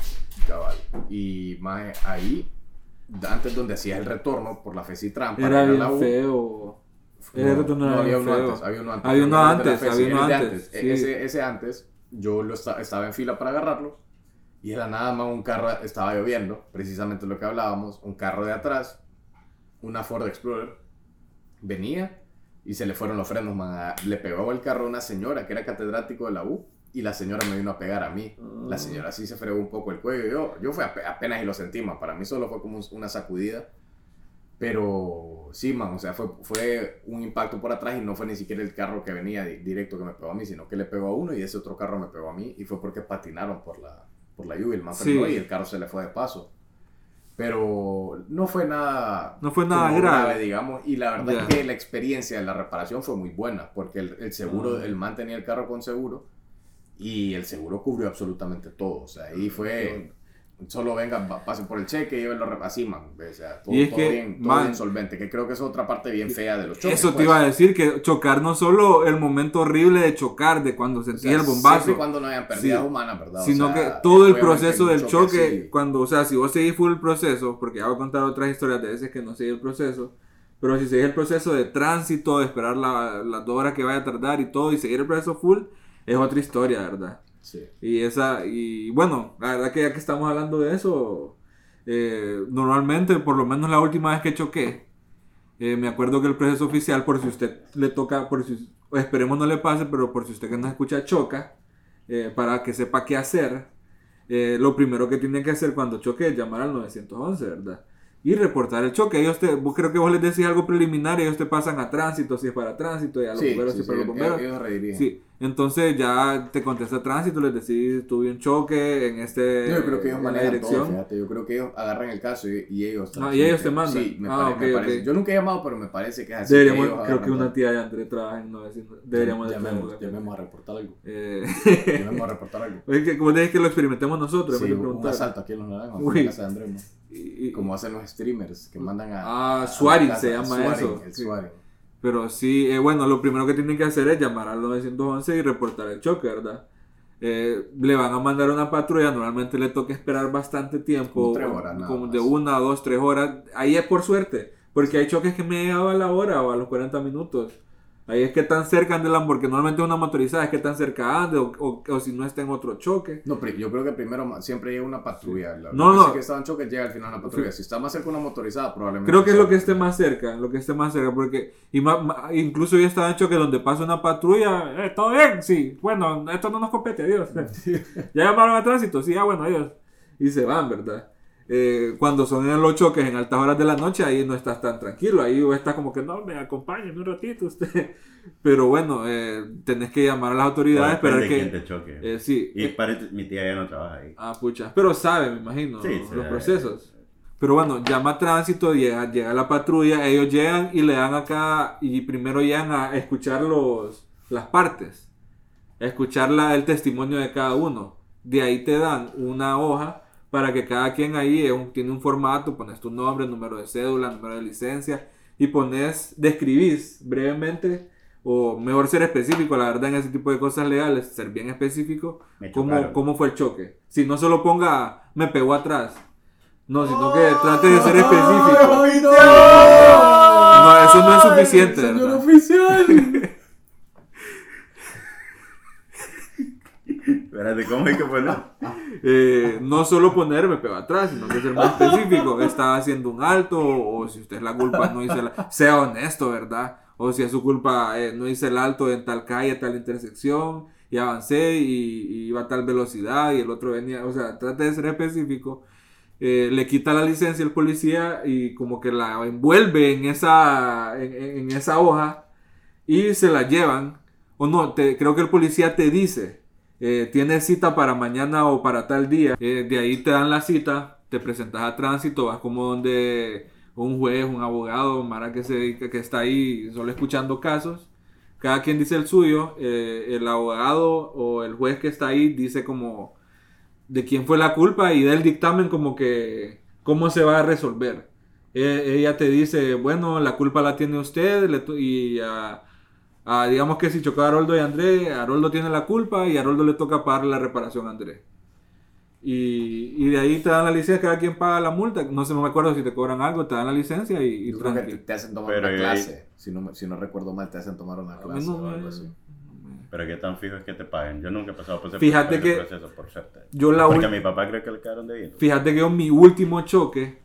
C: Cabal. Y más ahí, antes donde hacías el retorno por la Fecitran para
A: Era bien
C: la U.
A: feo.
C: No,
A: retorno
C: no,
A: era
C: había uno antes, había uno antes.
A: Había uno antes,
C: Feci,
A: había uno antes,
C: E-
A: sí.
C: Ese, ese antes, yo lo esta- estaba en fila para agarrarlo y era nada más un carro, estaba lloviendo, precisamente lo que hablábamos, un carro de atrás, una Ford Explorer, venía y se le fueron los frenos, man. a- Le pegó el carro a una señora que era catedrático de la U y la señora me vino a pegar a mí. La
A: Ah.
C: señora sí se fregó un poco el cuello. Yo, yo fue ape- apenas y lo sentí, man. Para mí solo fue como un- una sacudida. Pero sí, man, o sea, fue, fue un impacto por atrás y no fue ni siquiera el carro que venía di- directo que me pegó a mí, sino que le pegó a uno y ese otro carro me pegó a mí y fue porque patinaron por la, por la lluvia. El man
A: Sí.
C: y el carro se le fue de paso. Pero no fue nada,
A: No fue nada
C: como
A: grave.
C: digamos. Y la verdad
A: Ya.
C: es que la experiencia de la reparación fue muy buena, porque el, el seguro,
A: Ah.
C: el man tenía el carro con seguro y el seguro cubrió absolutamente todo. O sea, ahí fue, solo venga, pa- pasen por el cheque y llévenlo así, man. O sea, todo,
A: Y es
C: todo
A: que,
C: bien, todo
A: man,
C: bien solvente, que creo que es otra parte bien fea de los choques.
A: Eso te
C: pues.
A: iba a decir, que chocar no solo el momento horrible de chocar, de cuando
C: O
A: sentís
C: sea,
A: el bombazo,
C: y cuando no hayan pérdidas
A: Sí.
C: humanas, ¿verdad? O
A: sino
C: sea,
A: que todo el proceso del choque,
C: así.
A: cuando, o sea, si vos seguís full el proceso, porque ya voy a contar otras historias de veces que no seguí el proceso, pero si seguís el proceso de tránsito, de esperar la- las dos horas que vaya a tardar y todo, y seguir el proceso full, es otra historia, ¿verdad?
C: Sí.
A: Y esa, y bueno, la verdad que ya que estamos hablando de eso, eh, normalmente, por lo menos la última vez que choqué, eh, me acuerdo que el proceso oficial, por si usted le toca, por si, esperemos no le pase, pero por si usted que nos escucha choca, eh, para que sepa qué hacer, eh, lo primero que tiene que hacer cuando choque es llamar al 911, ¿verdad? Y reportar el choque. Ellos te, vos creo que vos les decís algo preliminar y ellos te pasan a tránsito, si es para tránsito, y a los
C: Sí,
A: bomberos,
C: sí,
A: si es
C: sí,
A: para los
C: ellos-
A: bomberos.
C: ellos redirigen.
A: Sí, entonces ya te contesta tránsito, les decís, tuve un choque en este
C: No, yo creo que ellos manejan todo,
A: dirección.
C: fíjate. Yo creo que ellos agarran el caso y, y ellos...
A: Ah, y ellos te mandan.
C: Sí, me,
A: Ah,
C: pare-
A: ok,
C: me parece.
A: ok.
C: Yo nunca he llamado, pero me parece que es así.
A: Deberíamos,
C: ellos
A: creo
C: agarran
A: que una
C: todo.
A: tía de André trabaja en 900. Deberíamos de
C: llamemos,
A: traerla.
C: llamemos a reportar algo.
A: Eh,
C: Llamemos a reportar algo.
A: Oye, que como dije que lo experimentemos nosotros,
C: Sí,
A: de
C: un asalto aquí en los naranjos, en casa de Andrés, ¿no?
A: Y- y-
C: Como hacen los streamers que mandan a.
A: Ah,
C: a- casa.
A: se llama
C: Swatting,
A: eso.
C: El
A: Sí. Pero sí, eh, bueno, lo primero que tienen que hacer es llamar al 911 y reportar el choque, ¿verdad? Eh, le van a mandar una patrulla, normalmente le toca esperar bastante tiempo,
C: Como tres horas, nada
A: como de una dos, tres horas. Ahí es por suerte, porque hay choques que me llegado a la hora o a los 40 minutos. Ahí es que tan cerca ande la, porque normalmente una motorizada es que tan cerca ande o, o- o si no está en otro choque.
C: No, pero yo creo que primero siempre llega una patrulla. La-
A: No, no.
C: que estaba en choque llega al final una patrulla. Si está más cerca una motorizada, probablemente.
A: Creo que es lo que esté más cerca, lo que esté más cerca, porque y ma- incluso yo estaba en choque donde pasa una patrulla, eh, todo bien, sí, bueno, esto no nos compete, adiós. ya llamaron a tránsito, sí, ah, bueno, adiós. Y se van, ¿verdad? Eh, cuando son en los choques en altas horas de la noche, ahí no estás tan tranquilo, ahí estás como que no, me acompáñeme un ratito usted. Pero bueno, eh, tenés que llamar a las autoridades, esperar que...
B: te choque.
A: eh, sí,
B: y
A: eh,
B: parece- mi tía ya no trabaja ahí.
A: Ah, pucha. Pero sabe, me imagino,
B: Sí,
A: los procesos. Pero bueno, llama a tránsito, llega, llega la patrulla, ellos llegan y le dan acá, y primero llegan a escuchar los, las partes, a escuchar la- el testimonio de cada uno. De ahí te dan una hoja para que cada quien ahí es un- tiene un formato, pones tu nombre, número de cédula, número de licencia, y pones, describís brevemente, o mejor ser específico, la verdad en ese tipo de cosas legales, ser bien específico,
B: Me
A: cómo, cómo fue el choque. Si no solo ponga, me pegó atrás. No, sino que trate de ser específico.
C: ¡Ay, no!
A: No, eso no es suficiente,
C: Señor oficial.
A: Eh, no solo poner me pegó atrás, sino que ser más específico. Estaba haciendo un alto, o, si usted es la culpa, no hice la... Sea honesto, ¿verdad? O si es su culpa, eh, no hice el alto en tal calle, tal intersección, y avancé y, iba a tal velocidad, y el otro venía, o sea, trate de ser específico. Eh, le quita la licencia el policía y como que la envuelve en esa, en- en esa hoja y se la llevan. O no, te, creo que el policía te dice, eh, tienes cita para mañana o para tal día. Eh, de ahí te dan la cita, te presentas a tránsito, vas como donde un juez, un abogado, Mara que, se que está ahí solo escuchando casos. Cada quien dice el suyo, eh, el abogado o el juez que está ahí dice como de quién fue la culpa y del dictamen como que cómo se va a resolver. Eh, ella te dice, bueno, la culpa la tiene usted le y ah, digamos que si chocó a Haroldo y a André, Haroldo tiene la culpa y a Haroldo le toca pagar la reparación a André. Y, y de ahí te dan la licencia, cada quien paga la multa. No sé, no me acuerdo si te cobran algo, te dan la licencia y, y
C: Yo creo que te, hacen tomar
B: Pero
C: una clase. Si no, si no recuerdo mal, te hacen tomar una clase
A: no
C: o algo así.
B: Pero qué tan fijo es que te paguen. Yo nunca he pasado por ese,
A: Fíjate
B: por ese
A: que
B: proceso, por suerte.
A: Yo la
B: Porque a mi papá creo que le quedaron de
A: Fíjate que yo mi último choque...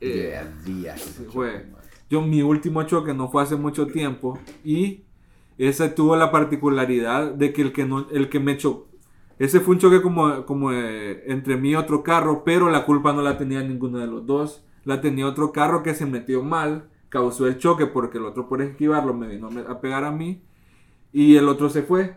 A: eh,
C: Yeah, se
A: fue.
C: man.
A: Yo mi último choque no fue hace mucho tiempo y ese tuvo la particularidad de que el que no, el que me chocó, ese fue un choque como, como eh, entre mí y otro carro, pero la culpa no la tenía ninguno de los dos. la tenía otro carro que se metió mal, causó el choque porque el otro por esquivarlo me vino a pegar a mí y el otro se fue.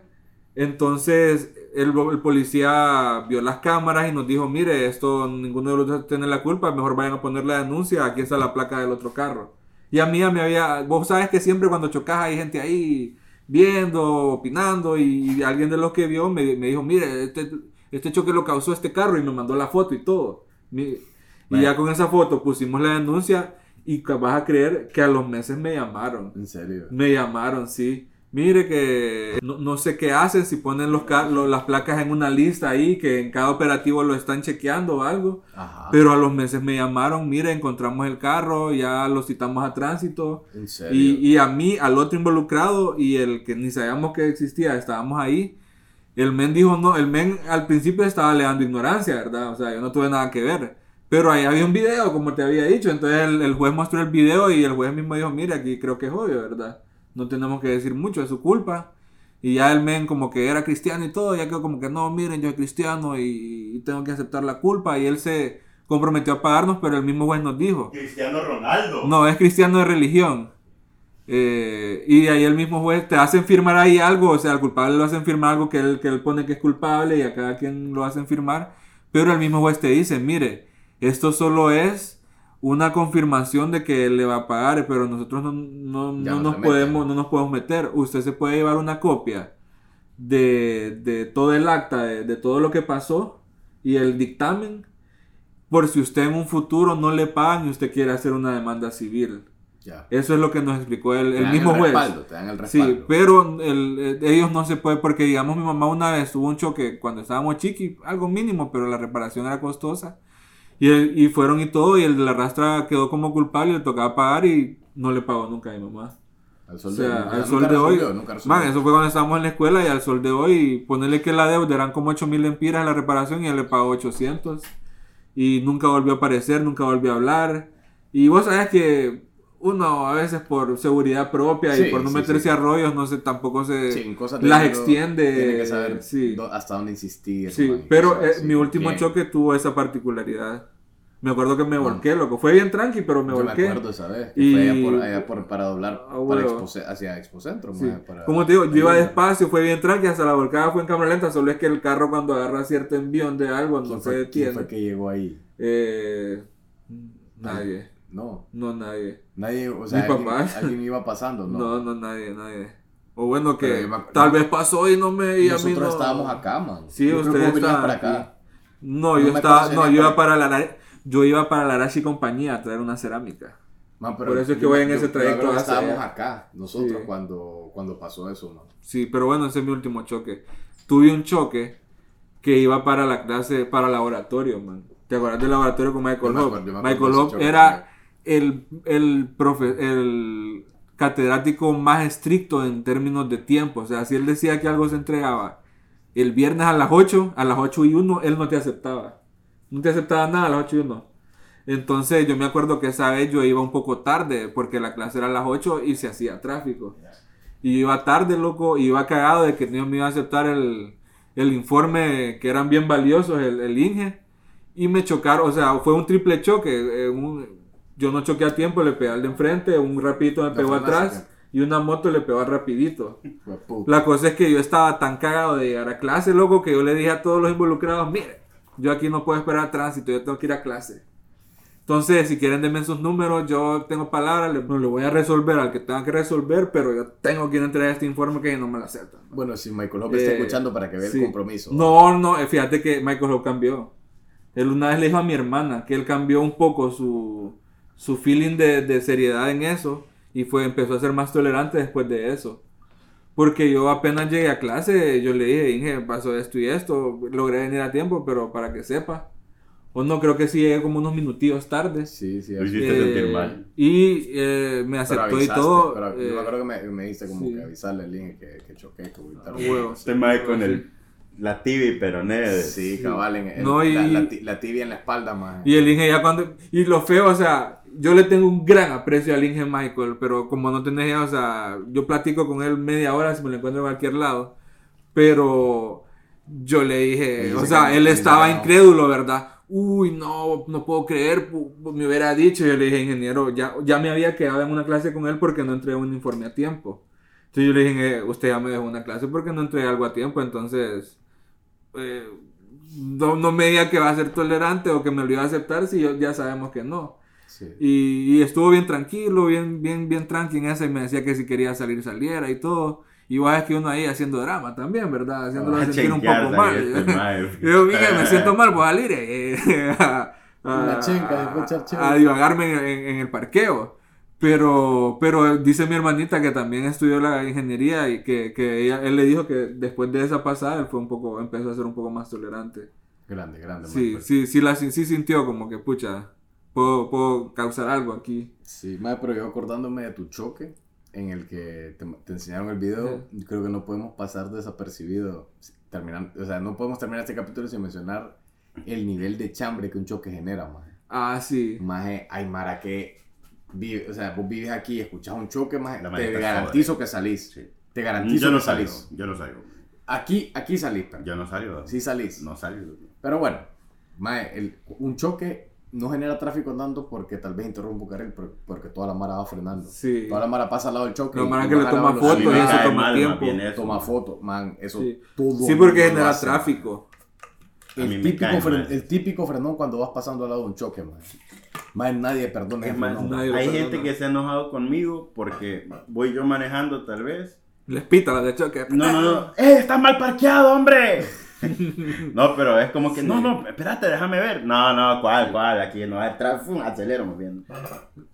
A: Entonces el, el policía vio las cámaras y nos dijo, mire, esto ninguno de los dos tiene la culpa, mejor vayan a poner la denuncia, aquí está la placa del otro carro. Y a mí ya me había, vos sabes que siempre cuando chocas hay gente ahí viendo, opinando y, alguien de los que vio me, me dijo, mire, este, este choque lo causó este carro y me mandó la foto y todo. Mi- y ya con esa foto pusimos la denuncia y vas a creer que a los meses me llamaron.
C: En serio.
A: Me llamaron, sí. Mire que no, no sé qué hacen, si ponen los, las placas en una lista ahí, que en cada operativo lo están chequeando o algo.
C: Ajá.
A: Pero a los meses me llamaron, mire, encontramos el carro, ya lo citamos a tránsito.
C: En serio.
A: Y, y a mí, al otro involucrado y el que ni sabíamos que existía, estábamos ahí. El men dijo no, el men al principio estaba alegando ignorancia, ¿verdad? O sea, yo no tuve nada que ver. Pero ahí había un video, como te había dicho. Entonces el, el juez mostró el video y el juez mismo dijo, mira, aquí creo que es obvio, ¿verdad? No tenemos que decir mucho, es su culpa. Y ya el men como que era cristiano y todo, ya quedó como que no, miren, yo soy cristiano y, y tengo que aceptar la culpa. Y él se comprometió a pagarnos, pero el mismo juez nos dijo,
D: Cristiano Ronaldo.
A: no, es cristiano de religión. Eh, y ahí el mismo juez te hacen firmar ahí algo, o sea, al culpable lo hacen firmar algo que él, que él pone que es culpable y a cada quien lo hacen firmar, pero el mismo juez te dice, mire, esto solo es una confirmación de que él le va a pagar, pero nosotros no, no- no
C: no
A: nos podemos,
C: meten.
A: no nos podemos meter. Usted se puede llevar una copia de, de todo el acta, de, de todo lo que pasó y el dictamen, por si usted en un futuro no le pagan y usted quiere hacer una demanda civil.
C: Ya.
A: Eso es lo que nos explicó el, el mismo juez.
C: respaldo, te dan el
A: Sí,
C: respaldo.
A: pero el- ellos no se puede, porque digamos mi mamá una vez tuvo un choque cuando estábamos chiqui, algo mínimo, pero la reparación era costosa. Y, el- y fueron y todo, y el de la rastra quedó como culpable, le tocaba pagar y no le pagó nunca a mi mamá.
C: Al
A: O
C: sol
A: sea,
C: de,
A: al
C: nunca
A: sol de hoy.
C: nunca.
A: Man, eso fue cuando estábamos en la escuela y al sol de hoy, ponerle que la deuda eran como 8 mil empiras la reparación y él le pagó 800. Y nunca volvió a aparecer, nunca volvió a hablar. Y vos sabes que uno a veces por seguridad propia y por no meterse
C: sí.
A: a rollos, no sé, tampoco se
C: cosas
A: las extiende.
C: Tiene que saber hasta dónde insistir.
A: sí.
C: man,
A: pero
C: cosas
A: eh, mi último
C: Bien.
A: choque tuvo esa particularidad. Me acuerdo que me volqué, loco. Fue bien tranqui, pero me
C: Yo me
A: volqué.
C: acuerdo, ¿sabes? Que
A: Y-
C: fue allá, por, allá por- para doblar
A: Ah,
C: para hacia Expocentro. Para-
A: Como te digo, yo iba despacio, fue bien tranqui, hasta la volcada fue en cámara lenta, solo es que el carro cuando agarra cierto envión de algo
C: ¿Quién
A: no se
C: fue, quién
A: detiene.
C: fue que llegó ahí?
A: Eh, nadie,
C: No,
A: no nadie.
C: nadie, o sea,
A: Mi
C: alguien,
A: papá.
C: alguien iba pasando, ¿no?
A: No, no, nadie, nadie. O bueno que
C: me
A: tal
C: no.
A: vez pasó y no me y a mí
C: Nosotros
A: no.
C: estábamos acá, man.
A: Sí,
C: Yo
A: ustedes estaban
C: para
A: aquí. No,
C: No
A: yo estaba, no, yo iba para la yo iba para la Arashi compañía a traer una cerámica.
C: Man, pero
A: Por eso es que voy en ese trayecto
C: estábamos
A: allá.
C: acá, nosotros,
A: Sí.
C: cuando, cuando pasó eso, man.
A: Sí, pero bueno, ese es mi último choque. Tuve un choque que iba para la clase, para laboratorio, man. ¿Te acuerdas del laboratorio con Michael Hope? Michael Hope era el, el, profe, el catedrático más estricto en términos de tiempo. O sea, si él decía que algo se entregaba el viernes a las 8, a las 8 y 1, él no te aceptaba. No te aceptaba nada a las 8 y 1. Entonces yo me acuerdo que esa vez yo iba un poco tarde porque la clase era a las 8 y se hacía tráfico. Y yo iba tarde, loco, y iba cagado de que no me iba a aceptar el, el informe que eran bien valiosos, el, el INGE. Y me chocaron, o sea, fue un triple choque. eh, un- yo no choqué a tiempo, le pegué al de enfrente, un rapidito me pegó atrás y una moto le pegó al rapidito. La cosa es que yo estaba tan cagado de llegar a clase, loco, que yo le dije a todos los involucrados, mire, yo aquí no puedo esperar tránsito, yo tengo que ir a clase. Entonces, si quieren denme sus números, yo tengo palabras, le, no, le voy a resolver al que tenga que resolver, pero yo tengo que entregar este informe que no me lo aceptan.
C: Bueno, si Michael Hope está
A: Eh,
C: escuchando para que vea
A: sí.
C: el compromiso.
A: No, no, eh, fíjate que Michael Hope cambió. Él una vez le dijo a mi hermana que él cambió un poco su, su feeling de, de seriedad en eso y fue, empezó a ser más tolerante después de eso. Porque yo apenas llegué a clase, yo le dije, Inge, pasó esto y esto, logré venir a tiempo, pero para que sepa. O no, creo que sí llegué como unos minutillos tarde.
C: Sí, sí.
B: Lo hiciste sentir mal.
A: Y eh, me
C: Pero
A: aceptó y
C: avisaste,
A: todo.
C: Pero
A: eh,
C: yo me acuerdo que me, me dijiste como
A: sí.
C: que avisarle al link que, que choqué, que voy a estar-
A: huevo.
B: Este mae con el, la tibia y peroné. de-
C: Sí, cabal, en el-
A: No, y-
C: la, la tibia en la espalda, más.
A: Y el Inge ya cuando... Y lo feo, o sea, yo le tengo un gran aprecio al Inge Michael, pero como no tenés o sea, yo platico con él media hora si me lo encuentro en cualquier lado, pero yo le dije, o sea, él estaba incrédulo, ¿verdad? uy, no, no puedo creer, me hubiera dicho. Yo le dije, ingeniero, ya, ya me había quedado en una clase con él porque no entregué un informe a tiempo. Entonces yo le dije, "Eh, usted ya me dejó una clase porque no entregué algo a tiempo, entonces eh, no, no me diga que va a ser tolerante o que me lo iba a aceptar si yo- ya sabemos que no.
C: Sí.
A: Y, y estuvo bien tranquilo, bien, bien, bien tranqui en esa y me decía que si quería salir, saliera y todo. Y vos es que uno ahí haciendo drama también, ¿verdad? Haciéndolo
B: Ah,
A: sentir un poco mal.
B: Este
A: yo, "Miguel, me siento mal, pues salir eh, a,
C: chenca, después echar chévere.
A: a divagarme en, en- en el parqueo. Pero, pero dice mi hermanita que también estudió la ingeniería y que, que ella- él le dijo que después de esa pasada él fue un poco, empezó a ser un poco más tolerante.
C: Grande, grande.
A: Sí,
C: mae.
A: sí, sí, la, sí sintió como que, pucha, puedo, puedo causar algo aquí.
C: Sí, mae, pero yo acordándome de tu choque en el que te, te enseñaron el video, creo que no podemos pasar desapercibido. Terminan, o sea, no podemos terminar este capítulo sin mencionar el nivel de chambre que un choque genera, más.
A: Ah, sí.
C: Más hay mara que vive, o sea, vos vives aquí y escuchas un choque, más
B: La
C: te garantizo que salís.
B: Sí.
C: Te garantizo
B: Yo no
C: que
B: salgo,
C: salís.
B: yo no salgo.
C: Aquí, aquí salís, pero.
B: Yo no salgo.
C: Sí salís.
B: No salgo.
C: Pero bueno, mae, el- un choque no genera tráfico tanto porque tal vez interrumpa un carril, por- porque toda la mara va frenando.
A: Sí.
C: Toda la mara pasa al lado del choque.
A: La mara que le
C: la
A: toma fotos
B: me
A: y eso toma
B: mal,
A: tiempo.
B: eso,
C: Toma foto, man, eso
A: Sí.
C: todo
A: Sí, porque genera
C: hace,
A: tráfico.
C: El típico,
B: cae
C: el típico frenón cuando vas pasando al lado de un choque, man. Más nadie perdona
B: Es más,
A: nadie
B: hay
A: perdona.
B: gente que se ha enojado conmigo porque voy yo manejando tal vez.
A: Les pita las de choque.
B: No, no, no. ¡Eh, estás mal parqueado, hombre! no, pero es como que, no, no, espérate, déjame ver. No, no, ¿cuál, cuál? Aquí no hay tráfico, acelero más bien.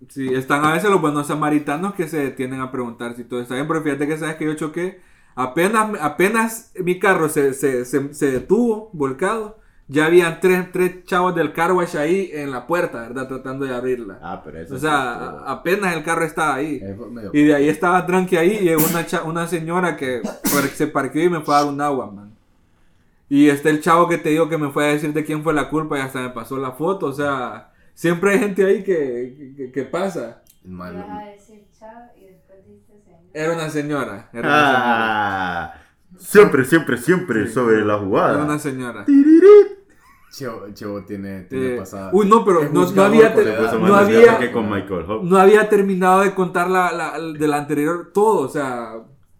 A: Sí, están a veces los buenos samaritanos que se detienen a preguntar si todo está bien, pero fíjate que sabes que yo choqué, apenas, apenas mi carro se, se, se, se detuvo, volcado, ya habían tres, tres chavos del car wash ahí en la puerta, ¿verdad? Tratando de abrirla.
B: Ah, pero eso
A: o
B: es
A: sea, apenas el carro estaba ahí.
C: Medio-
A: Y de ahí estaba tranqui ahí y llegó una, cha- una señora que se parqueó y me fue a dar un agua, man. Y está el chavo que te digo que me fue a decir de quién fue la culpa y hasta me pasó la foto. O sea, siempre hay gente ahí que, que, que pasa.
D: Vas a decir chao y después dices señor.
A: Era una señora. Era una señora.
B: Ah, siempre, siempre, siempre
A: Sí.
B: sobre la
A: Era
B: jugada.
A: una señora.
C: Chevo, Chevo tiene, tiene
A: Eh,
C: pasada.
A: uy, no, pero no, no había,
C: la
A: no había-
B: con Michael
A: no había terminado de contar la, la, de la anterior todo. O sea,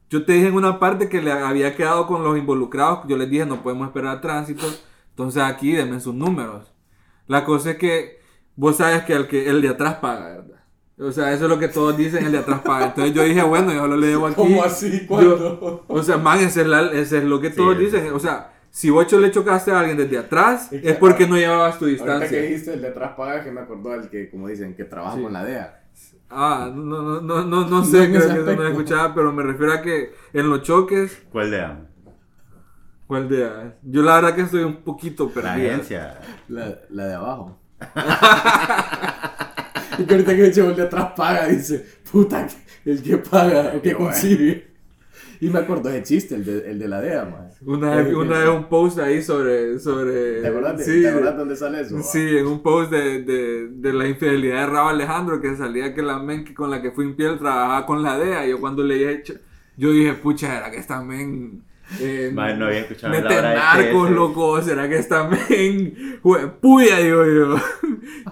A: yo te dije en una parte que le había quedado con los involucrados. Yo les dije, no podemos esperar tránsito. Entonces aquí denme sus números. La cosa es que vos sabes que el, que el de atrás paga, ¿verdad? O sea, eso es lo que todos dicen, el de atrás paga. Entonces yo dije, bueno, yo lo leo aquí.
C: ¿Cómo así?
A: Yo-
C: ¿Cuándo?
A: o sea, man, ese es, la- ese es lo que
B: Sí,
A: todos
B: es-
A: dicen. O sea, si vos le chocaste a alguien desde atrás,
C: Es que-
A: es porque no llevabas tu
C: Ahorita que
A: distancia.
C: dijiste el de atrás paga, que me acordó del que, como dicen, que trabaja
A: Sí.
C: con la DEA.
A: Ah, no, no, no, no, no
C: No
A: sé, creo que eso no escuchado, pero me refiero a que en los choques,
B: ¿Cuál de ambos?
A: ¿cuál día? Yo la verdad que estoy un poquito
B: La agencia.
C: La, la de abajo. y que ahorita que Chevo el de atrás paga, dice, puta, el que paga, el que consigue. Y me acuerdo ese chiste, el de, el de la DEA, man.
A: Una vez, una vez un post ahí sobre... sobre
C: ¿Te acuerdas, de-
A: sí,
C: ¿te dónde sale eso?
A: Sí, en un post de, de, de la infidelidad de Rabo Alejandro, que salía que la men con la que fue infiel trabajaba con la DEA. Yo cuando leí hecho, yo dije, pucha, ¿será que esta men... Eh,
B: Mae, no había escuchado la
A: mete
B: hora de
A: narcos, loco? ¿Será que esta men... jue- Puya, digo yo.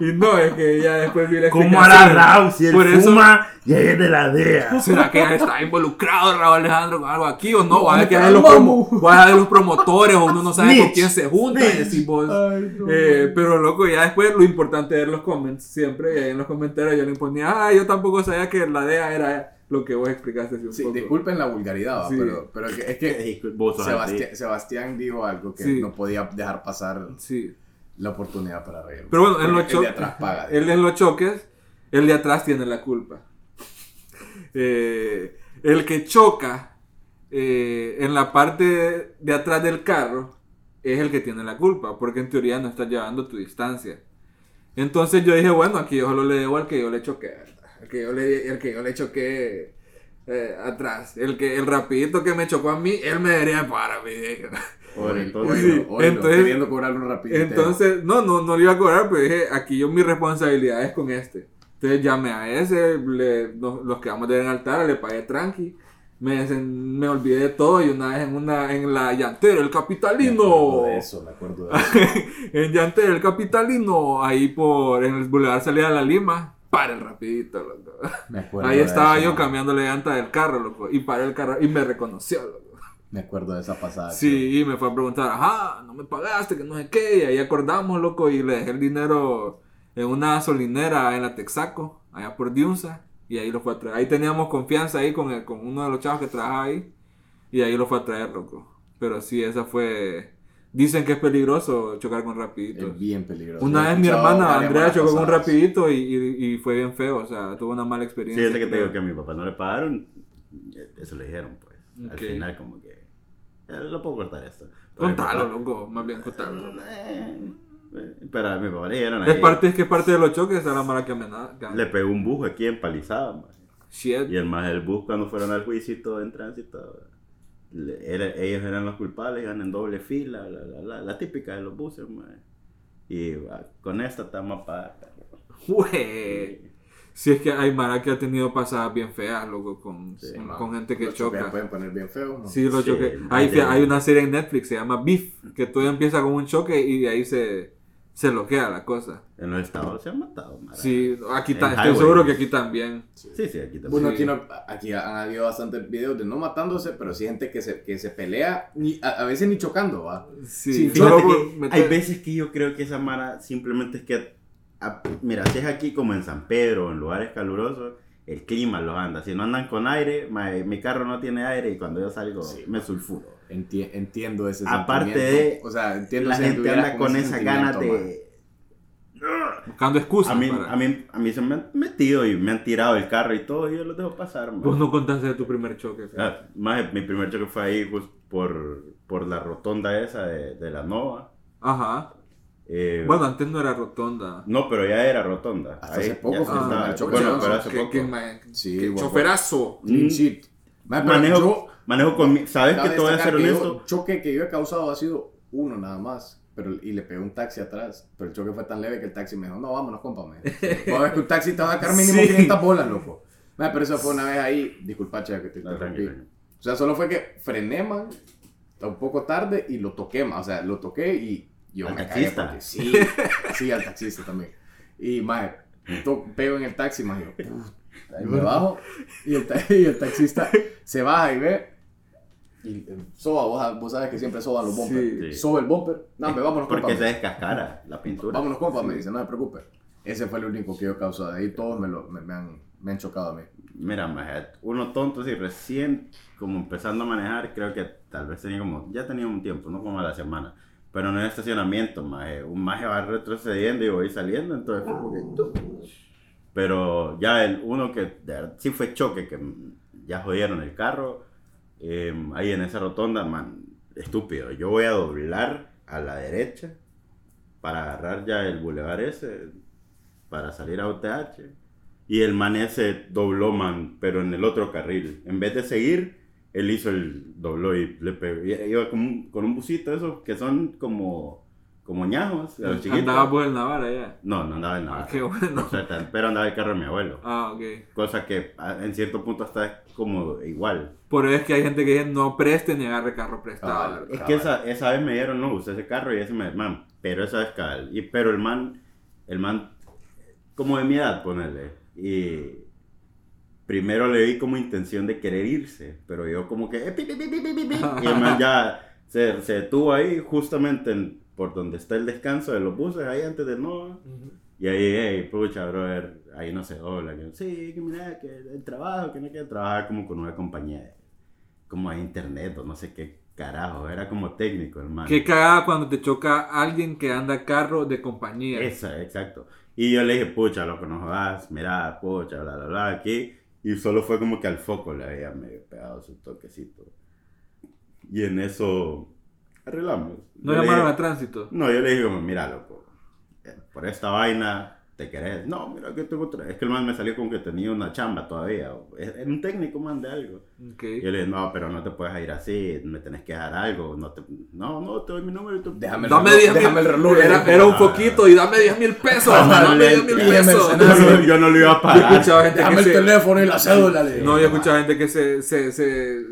A: y no, es que ya después vi la
B: ¿Cómo hará
A: explicación.
B: Raúl si él
A: Por eso-
B: fuma y es de la DEA?
A: ¿Será que ya está involucrado Raúl Alejandro con algo aquí o no?
C: No,
A: ¿Va a
C: me
A: que
C: cae
A: de los, promo- va a de los promotores o uno no sabe con quién se junta? y
B: Snitch.
A: decís vos,
C: Ay, no.
A: eh, pero loco, ya después lo importante es ver los comments siempre. Y ahí en los comentarios yo le ponía, ah, yo tampoco sabía que la DEA era lo que vos explicaste hace un
C: Sí,
A: poco.
C: disculpen la vulgaridad,
A: Sí.
C: pero, pero que- es que Sebastián. Sebastián dijo algo que
A: Sí.
C: no podía dejar pasar
A: Sí.
C: la oportunidad para reír.
A: Pero bueno, en los choques.
C: paga.
A: Él en los choques, el de atrás tiene la culpa. Eh, el que choca eh, en la parte de atrás del carro es el que tiene la culpa, porque en teoría no estás llevando tu distancia. Entonces yo dije, bueno, aquí yo solo le debo al que yo le choqué. El que yo le, el que yo le choqué eh, atrás. El que el rapidito que me chocó a mí, él me debería dije.
B: Por
C: Oílo,
B: entonces,
A: Sí, entonces-
C: queriendo cobrarle un rapidito.
A: Entonces, no, no, no le iba a cobrar, pero dije, aquí yo mi responsabilidad es con este. Entonces llamé a ese, le- nos, los quedamos de en altar, le pagué tranqui. me, me olvidé de todo y una vez en, una, en la llantera, el
C: Me acuerdo
A: capitalino.
C: de eso, me acuerdo de eso.
A: en llantera, el capitalino, ahí por, en el Boulevard Salida de la Lima, para el rapidito, loco.
C: Me acuerdo
A: Ahí estaba
C: eso,
A: yo cambiando la llanta del carro, loco, y paré el carro y me reconoció, loco.
C: Me acuerdo de esa pasada.
A: Sí, y me fue a preguntar, ajá, no me pagaste, que no sé qué, y ahí acordamos, loco, y le dejé el dinero en una gasolinera en la Texaco, allá por Diunza, y ahí lo fue a traer. Ahí teníamos confianza ahí con, el- con uno de los chavos que trabajaba ahí, y ahí lo fue a traer, loco. Pero sí, esa fue... Dicen que es peligroso chocar con rapidito.
C: Es bien peligroso.
A: Una vez mi hermana Andrea chocó con un rapidito y, y- y fue bien feo, o sea, tuvo una mala
B: Sí,
A: experiencia.
B: ese que te digo que a mi papá no le pagaron, eso le dijeron, pues. Al
A: Ok.
B: final, como que. eh, lo puedo cortar esto.
A: Contalo, loco, más bien contalo.
B: Eh, eh, Pero a mi papá le dijeron
A: Es parte, es que es parte de los choques, a la mala que amenaza.
B: Le pegó un bus aquí en Palizada, man.
A: Shit.
B: Y el más del bus, cuando fueron al juicio y todo en tránsito, era- ellos eran los culpables, iban en doble fila, la, la, la, la típica de los buses, man. Y ah, con esta estamos a pagar.
A: Güey. Si es que hay Mara que ha tenido pasadas bien feas, loco, con,
B: Sí,
A: con, gente que
C: los
A: choca.
C: pueden poner bien feo. man.
A: Sí, los
B: Sí,
A: choques. Hay, hay una serie en Netflix, se llama Beef, que todo empieza con un choque y de ahí se, se bloquea la cosa.
B: En los estados se han matado, man.
A: Sí, aquí
B: En
A: ta- estoy seguro que aquí también.
B: Sí, sí, aquí también.
C: Bueno, aquí, no, aquí han habido bastantes videos de no matándose, pero sí gente que se, que se pelea, ni, a, a veces ni chocando, va.
A: Sí,
C: Sí,
B: Fíjate
A: solo
B: que
A: meter-
B: hay veces que yo creo que esa mara simplemente es que, a- mira, si es aquí como en San Pedro, en lugares calurosos, el clima los anda. Si no andan con aire, ma- mi carro no tiene aire y cuando yo salgo
C: Sí.
B: me sulfuro.
C: Enti- entiendo ese
B: Aparte
C: sentimiento.
B: de-
C: O sea, entiendo
B: La
C: si
B: gente anda con esa
C: man.
B: de...
A: buscando excusas.
B: A mí,
A: para-
B: a, mí, a mí se me han metido y me han tirado el carro y todo y yo los dejo pasar. man.
A: Vos no contaste de tu primer choque.
B: Ah, más, mi primer choque fue ahí just por, por la rotonda esa de, de la Nova.
A: Ajá.
B: Eh,
A: Bueno, antes no era rotonda.
B: No, pero ya era rotonda.
C: Hasta hace poco fue
A: el
C: choque,
B: Bueno,
C: ¿no?
B: pero hace poco.
A: ma-
C: Sí, guapo.
A: choferazo.
B: Mm.
C: Man,
B: Manejo,
C: yo-
B: manejo con. ¿Sabes que te voy a ser
C: que
B: honesto?
C: choque que yo he causado ha sido uno nada más. Pero, y le pegué un taxi atrás. Pero el choque fue tan leve que el taxi me dijo, no, vámonos, compa. me ves que un taxi te va a sacar mínimo
A: Sí.
C: 500 bolas, loco. Man, pero eso fue una vez ahí. Disculpa, che, que te
B: No,
C: interrumpí. O sea, solo fue que frené, man, un poco tarde y lo toqué, man. O sea, lo toqué y yo
B: ¿Al
C: me
B: taxista?
C: porque sí, sí, al taxista también. Y, más, pego en el taxi, más yo, ahí me bajo y el, y el taxista se baja y ve y eh, soba, vos, vos sabes que siempre soba los bumpers.
B: Sí.
C: Soba el bumper. No, me vámonos, compa.
B: Porque se
C: me-
B: descascara la pintura.
C: Vámonos, compa, me dice, no se preocupe. Ese fue el único que yo causé. De ahí todos me, lo, me, me han, me han chocado a mí.
B: Mira, maje, uno tonto, sí, recién como empezando a manejar, creo que tal vez tenía como, ya tenía un tiempo, no como a la semana, pero en el estacionamiento, maje, un maje va retrocediendo y voy saliendo, entonces. Pero ya el uno que de sí fue choque, que ya jodieron el carro, eh, ahí en esa rotonda, man, estúpido, yo voy a doblar a la derecha para agarrar ya el bulevar ese, para salir a UTH. Y el man ese dobló, man, pero en el otro carril. En vez de seguir, él hizo el dobló y le pegó. Iba con un, con un busito esos que son como, como ñajos, los chiquitos.
A: Andaba por el Navarra ya.
B: No, no andaba en nada.
A: Ah, qué bueno.
B: O sea, pero andaba el carro de mi abuelo.
A: Ah, ok.
B: Cosa que a- en cierto punto hasta es como igual.
A: Por eso es que hay gente que dice no preste ni agarre carro prestado.
C: Ah,
B: Es que esa, esa vez me dieron, no, usé ese carro y ese me, man, pero esa vez cabal. Y, pero el man, el man, como de mi edad, ponerle. Y primero le vi como intención de querer irse, pero yo como que, eh, y el man ya se, se detuvo ahí justamente en- por donde está el descanso de los buses, ahí antes de no. Y ahí, hey, pucha, brother, ahí no se dobla. Que, sí, que mira, que el trabajo, que no quiere trabajar como con una compañía de, como de internet o no sé qué carajo, era como técnico, hermano.
A: Qué cagada cuando te choca alguien que anda carro de compañía.
B: Esa, exacto. Y yo le dije, pucha, loco, no jodas, mira, pucha, bla, bla, bla, aquí. Y solo fue como que al foco le había medio pegado su toquecito. Y en eso arreglamos.
A: No
B: Yo
A: llamaron
B: dije-
A: a tránsito.
B: No, yo le dije como, mira, loco, eh, por esta vaina te querés. No, mira que tengo otra. Es que el man me salió con que tenía una chamba todavía. Era un técnico, man, de algo.
A: Ok.
B: Y yo le dije, no, pero no te puedes ir así, me tenés que dar algo. No, te, no, no, te doy mi número y tú...
C: Déjame el
A: Dame
C: reloj,
A: 10 mil.
C: déjame el reloj.
A: Era, era un foquito y dame 10 mil pesos. Dame 10 mil pesos.
B: yo, no, yo no lo iba a
A: Yo
B: pagar.
A: escuchaba gente
C: Déjame
A: que
C: el
A: se,
C: teléfono y la cédula.
A: No, yo escuchaba gente que se, se, se,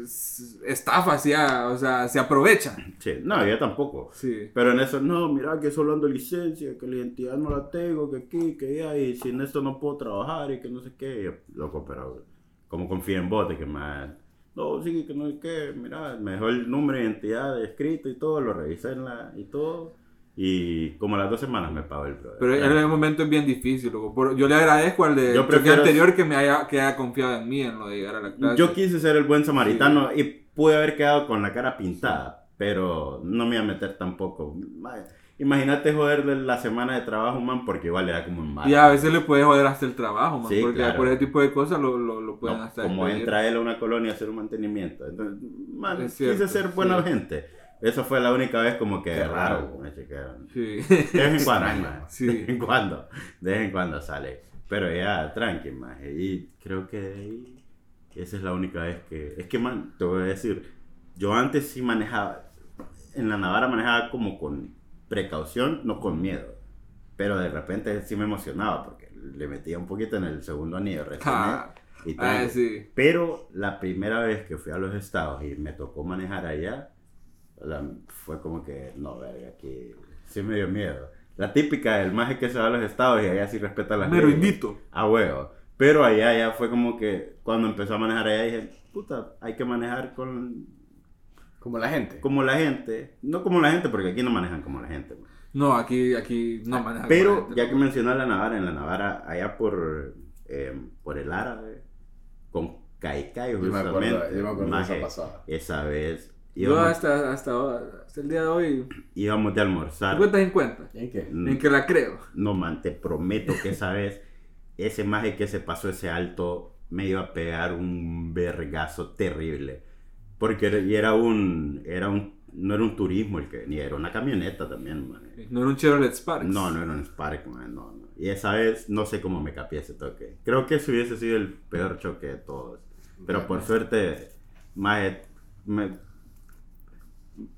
A: estafa, así, a- o sea, se aprovecha.
B: Sí, no, yo tampoco.
A: Sí.
B: Pero en eso, no, mira que solo ando licencia, que la identidad no la tengo, que aquí, que allá, y sin esto no puedo trabajar y que no sé qué. Y yo, loco, pero como confía en vos, de que más. No, sí, que no sé qué, mira, me dejó el número de identidad escrito y todo, lo revisé en la, y todo. Y como las dos semanas me pagó el brother.
A: Pero en el momento es bien difícil, loco. Yo le agradezco al de
B: Yo prefiero-
A: anterior que me haya, que haya confiado en mí en lo de llegar a la clase.
B: Yo quise ser el buen samaritano y pude haber quedado con la cara pintada, pero no me iba a meter tampoco. Mae, Imagínate joderle la semana de trabajo, man, porque igual era como un mal.
A: Y a veces le puedes joder hasta el trabajo, man,
B: Sí,
A: porque
B: claro.
A: por ese tipo de cosas lo, lo, lo pueden
B: No,
A: hasta
B: como entra él a una colonia a hacer un mantenimiento. Entonces, man,
A: cierto,
B: quise ser buena
A: sí.
B: gente. Esa fue la única vez como que
C: Qué raro.
B: me chequearon.
A: Sí.
B: De vez en cuando, man.
A: sí.
B: De vez en cuando. De vez en cuando sale. Pero ya, tranqui, man. Y creo que de ahí, esa es la única vez que... Es que, man, te voy a decir, yo antes sí manejaba, en la Navara manejaba como con precaución, no con miedo. Pero de repente sí me emocionaba porque le metía un poquito en el segundo anillo. recién,
A: Ah,
B: y
A: ah, sí.
B: Pero la primera vez que fui a los estados y me tocó manejar allá, la- fue como que, no, verga, aquí sí me dio miedo. La típica del maje que se va a los estados y allá sí respeta las
A: Mero
B: leyes.
A: indito.
B: A huevo. Pero allá ya fue como que, cuando empezó a manejar allá dije, puta, hay que manejar con,
C: Como la gente.
B: como la gente. No como la gente, porque aquí no manejan como la gente.
A: No, aquí, aquí no maneja
B: Pero
A: con la gente,
B: ya que mencionó la Navara, en la Navara, allá por, eh, por el árabe, con Caicay,
C: Yo me acuerdo,
B: justamente.
C: yo me acuerdo de esa pasada.
B: Esa vez
A: Yo hasta, hasta, ahora, hasta el día de hoy,
B: íbamos de almorzar.
A: 50 en cuenta,
C: ¿En qué?
B: Mm,
A: en que la creo.
B: No, man, te prometo que esa vez, ese maje que se pasó ese alto, me iba a pegar un vergazo terrible. Porque era, y era un, era un, no era un turismo el que venía, era una camioneta también, man.
A: No era un Chevrolet Sparks.
B: No, no era un Spark, man, no, no. Y esa vez no sé cómo me capié ese toque. Creo que ese hubiese sido el peor choque de todos. Pero por suerte, me,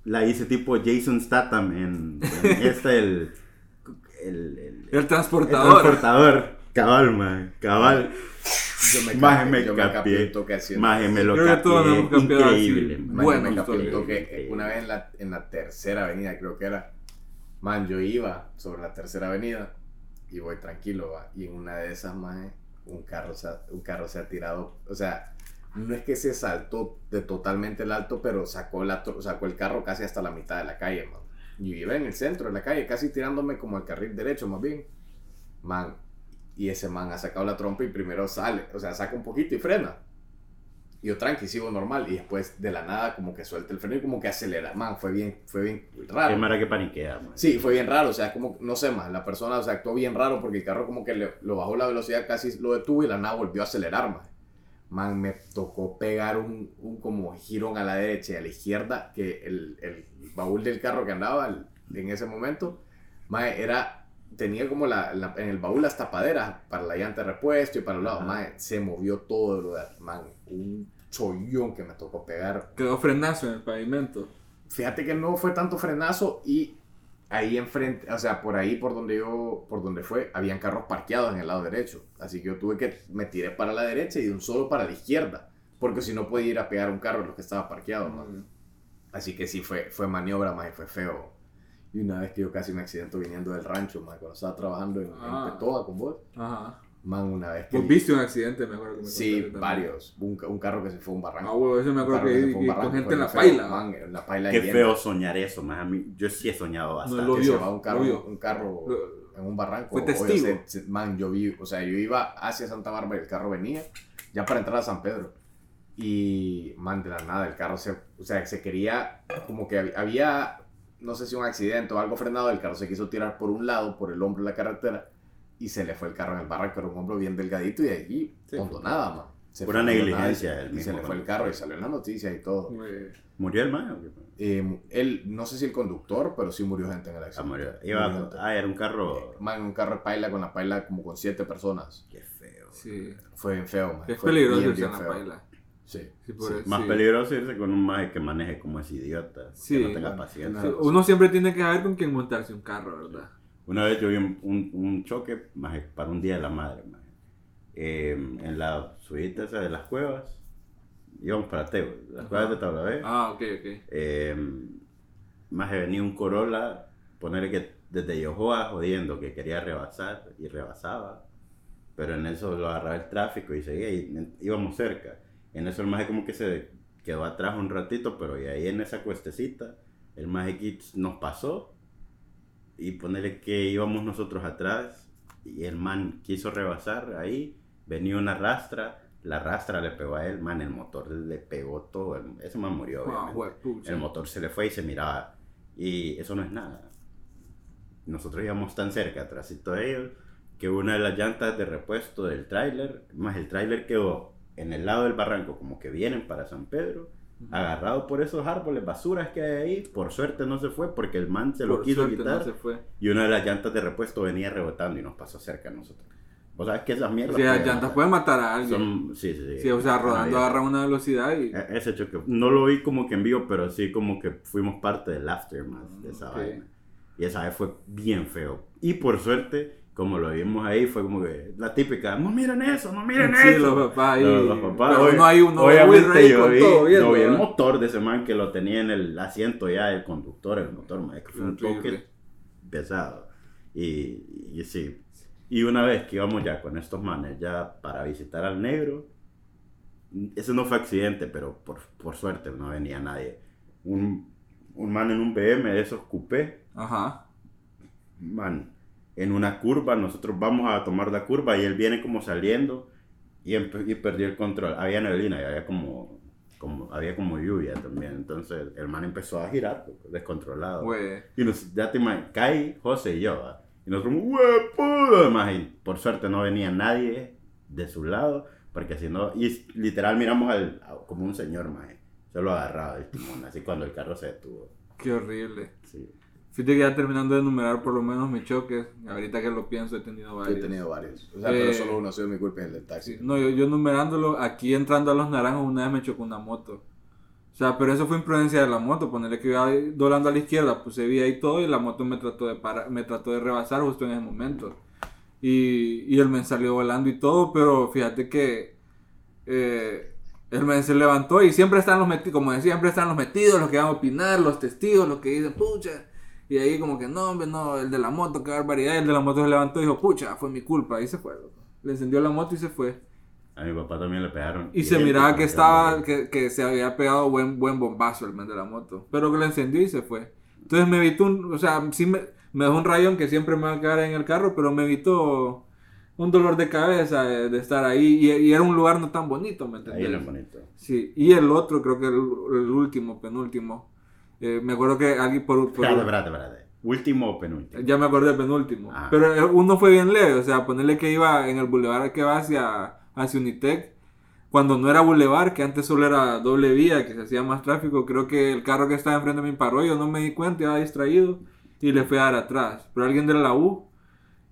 B: la hice tipo Jason Statham en, en este, el, el, el,
A: El
B: el
A: transportador.
B: Cabal, man, cabal.
C: Yo me
B: Maje,
C: capié,
B: me
C: capié
B: Maje, me lo
A: Creo que todos nos
B: capié. Increíble, man.
A: Bueno,
C: yo me capié un toque una vez en la, en la tercera avenida, creo que era. Man, yo iba sobre la tercera avenida y voy tranquilo, va. Y en una de esas, man, un carro, se ha, un carro se ha tirado. O sea, no es que se saltó de totalmente el alto, pero sacó, la, sacó el carro casi hasta la mitad de la calle, man. Yo iba en el centro de la calle, casi tirándome como al carril derecho, más bien. Man, y ese man ha sacado la trompa y primero sale, o sea, saca un poquito y frena. Y yo tranqui, sigo normal. Y después de la nada como que suelta el freno y como que acelera. Man, fue bien, fue bien
B: Qué
C: raro.
B: mara que paniquea, man.
C: Sí, fue bien raro. O sea, como, no sé más, la persona, o sea, actuó bien raro porque el carro como que le, lo bajó la velocidad, casi lo detuvo y la nada volvió a acelerar, man. Man, me tocó pegar un, un como girón a la derecha y a la izquierda, que el, el baúl del carro que andaba en ese momento, man, era, tenía como la, la- en el baúl las tapaderas para la llanta de repuesto y para los lados. Man, se movió todo, lo de- man, un chollón que me tocó pegar
A: Quedó frenazo en el pavimento.
C: fíjate que no fue tanto frenazo y ahí enfrente, o sea, por ahí por donde yo, por donde fue, habían carros parqueados en el lado derecho. Así que yo tuve que, me tiré para la derecha y de un solo para la izquierda. Porque si no podía ir a pegar un carro en los que estaba parqueado.
A: Mm.
C: Así que sí, fue, fue maniobra, más y fue feo. Y una vez que yo casi me accidento viniendo del rancho, man, cuando estaba trabajando en, en
A: Ah.
C: Petoa con vos,
A: Ajá.
C: man, una vez que...
A: Vos viste un accidente, me acuerdo que me
C: Sí, varios. Un, un carro que se fue a un barranco.
A: Ah, huevo, eso me acuerdo que,
C: se fue a un
A: que
C: barranco,
A: con gente en la
C: feo,
A: paila.
C: man, en la paila
B: Qué
C: llena.
B: feo soñar eso, man. A mí, yo sí he soñado bastante.
A: lo
C: que
A: vio,
C: se va un
A: lo
C: carro,
A: vio.
C: un carro
A: Lo-
C: en un barranco.
A: Fue
C: Oye,
A: testigo.
C: se- se- man, yo vi, o sea, yo iba hacia Santa Bárbara y el carro venía ya para entrar a San Pedro. Y, man, de la nada, el carro se, o sea, se quería, como que había, había, no sé si un accidente o algo frenado, el carro se quiso tirar por un lado, por el hombro de la carretera, y se le fue el carro en el barranco, era un hombro bien delgadito y de allí,
A: Sí.
C: nada, man. Se
B: Pura negligencia
C: nada y- Y se le fue el carro y salió en las noticias y todo.
A: Eh,
B: ¿Murió el man? o qué?
C: Eh, él, no sé si el conductor, pero sí murió gente en el
B: Ah,
C: accidente.
B: murió.
C: Murió
B: Iba,
C: gente.
B: ah, era un carro.
C: Man, un carro de paila con la paila como con siete personas.
B: Qué feo.
A: Sí.
C: Fue bien feo, man.
A: Es
C: Fue
A: peligroso
C: bien,
A: irse
C: bien
A: en la
C: feo.
A: paila.
C: Sí.
A: Sí, por
B: Sí,
A: eso,
B: más
A: sí.
B: peligroso irse con un maje que maneje como ese idiota. Que no tenga paciencia.
A: Sí, Uno siempre tiene que saber con quién montarse un carro, ¿verdad?
B: Una vez yo vi un, un, un choque maje, para un día de la madre, maje. Eh, en la suite esa de las cuevas. Íbamos para Teo, las
A: Ajá.
B: cuevas de Tablavé.
A: Ah, ok, ok.
B: Eh, más venía un Corolla, ponerle que desde Yohoa jodiendo que quería rebasar y rebasaba. Pero en eso lo agarraba el tráfico y seguía y íbamos cerca. En eso el maje como que se quedó atrás un ratito, pero y ahí en esa cuestecita, el maje nos pasó y ponerle que íbamos nosotros atrás y el man quiso rebasar ahí, venía una rastra, la rastra le pegó a él, man, el motor le pegó todo, el- ese man murió. Obviamente.
A: juepucha.
B: El motor se le fue y se miraba. Y eso no es nada. Nosotros íbamos tan cerca, atrásito de ellos, que una de las llantas de repuesto del tráiler, más el tráiler quedó en el lado del barranco, como que vienen para San Pedro, agarrado por esos árboles, basuras que hay ahí. Por suerte no se fue porque el man se lo
A: Por
B: quiso
A: suerte
B: quitar.
A: no se fue.
B: Y una de las llantas de repuesto venía rebotando y nos pasó cerca a nosotros. Vos sabes que esas
A: O
B: mierdas.
A: sea,
B: pueden
A: llantas pueden matar a alguien.
B: Son- sí, sí, sí.
A: Sí, o sea, rodando agarra una velocidad y...
B: e- Ese choque, no lo vi como que en vivo, pero sí como que fuimos parte del aftermath de esa
A: Ok.
B: vaina. Y esa vez fue bien feo. Y por suerte, como lo vimos ahí, fue como que la típica, no miren eso, no miren
A: Sí,
B: eso.
A: los papás ahí.
B: Los, los papás,
A: Pero
B: obvi-
A: uno ahí, uno
B: obviamente yo vi,
A: todo viendo,
B: yo vi el motor de ese man que lo tenía en el asiento ya, el conductor, el motor, man, que fue un toque pesado. Y, y sí. Y una vez que íbamos ya con estos manes ya para visitar al negro, ese no fue accidente, pero por, por suerte no venía nadie. Un, un man en un BM de esos coupé,
A: Ajá.
B: man, en una curva, nosotros vamos a tomar la curva y él viene como saliendo y, y perdió el control. Había neblina y había como, como, había como lluvia también. Entonces el man empezó a girar, pues, descontrolado.
A: Güey.
B: Y nos, ya te imaginas, Kai, José y yo, ¿va? y nosotros, ¡huepuda! Además, y por suerte no venía nadie de su lado, porque si no, y literal miramos al, como un señor, más se lo agarraba del timón, así cuando el carro se detuvo.
A: Qué horrible.
B: Sí.
A: Fíjate que ya terminando de enumerar por lo menos mis choques, ahorita que lo pienso he tenido varios.
C: he tenido varios. O sea,
A: Eh,
C: pero solo uno ha sido mi culpa es el del taxi.
A: No, yo, yo enumerándolo, aquí entrando a los naranjos una vez me chocó una moto. O sea, pero eso fue imprudencia de la moto, ponerle que iba doblando a la izquierda, pues se veía ahí todo y la moto me trató de parar, me trató de rebasar justo en ese momento. Y, y el men salió volando y todo, pero fíjate que eh, el men se levantó y siempre están los metidos, como decía, siempre están los metidos, los que van a opinar, los testigos, los que dicen, pucha. Y ahí como que no, hombre, no, el de la moto, qué barbaridad. El de la moto se levantó y dijo, pucha, fue mi culpa. Y se fue, loco. Le encendió la moto y se fue.
B: A mi papá también le pegaron.
A: Y se
B: él,
A: miraba que
B: se
A: estaba, que, que se había pegado buen, buen bombazo el man de la moto. Pero que lo encendió y se fue. Entonces me evitó un, o sea, sí me, me dejó un rayón que siempre me va a quedar en el carro, pero me evitó un dolor de cabeza de, de estar ahí. Y, y era un lugar no tan bonito, ¿me
B: Ahí
A: entendés?
B: era bonito.
A: Sí, y el otro, creo que el, el último, penúltimo. Eh, me acuerdo que alguien por, por-
B: Espérate, espérate, espérate. Último o penúltimo.
A: ya me acordé del penúltimo.
B: Ah.
A: Pero uno fue bien leve, o sea, ponerle que iba en el bulevar que va hacia, hacia Unitec. Cuando no era bulevar, que antes solo era doble vía, que se hacía más tráfico, creo que el carro que estaba enfrente de mí paró, yo no me di cuenta, iba distraído y le fui a dar atrás. Pero alguien de la U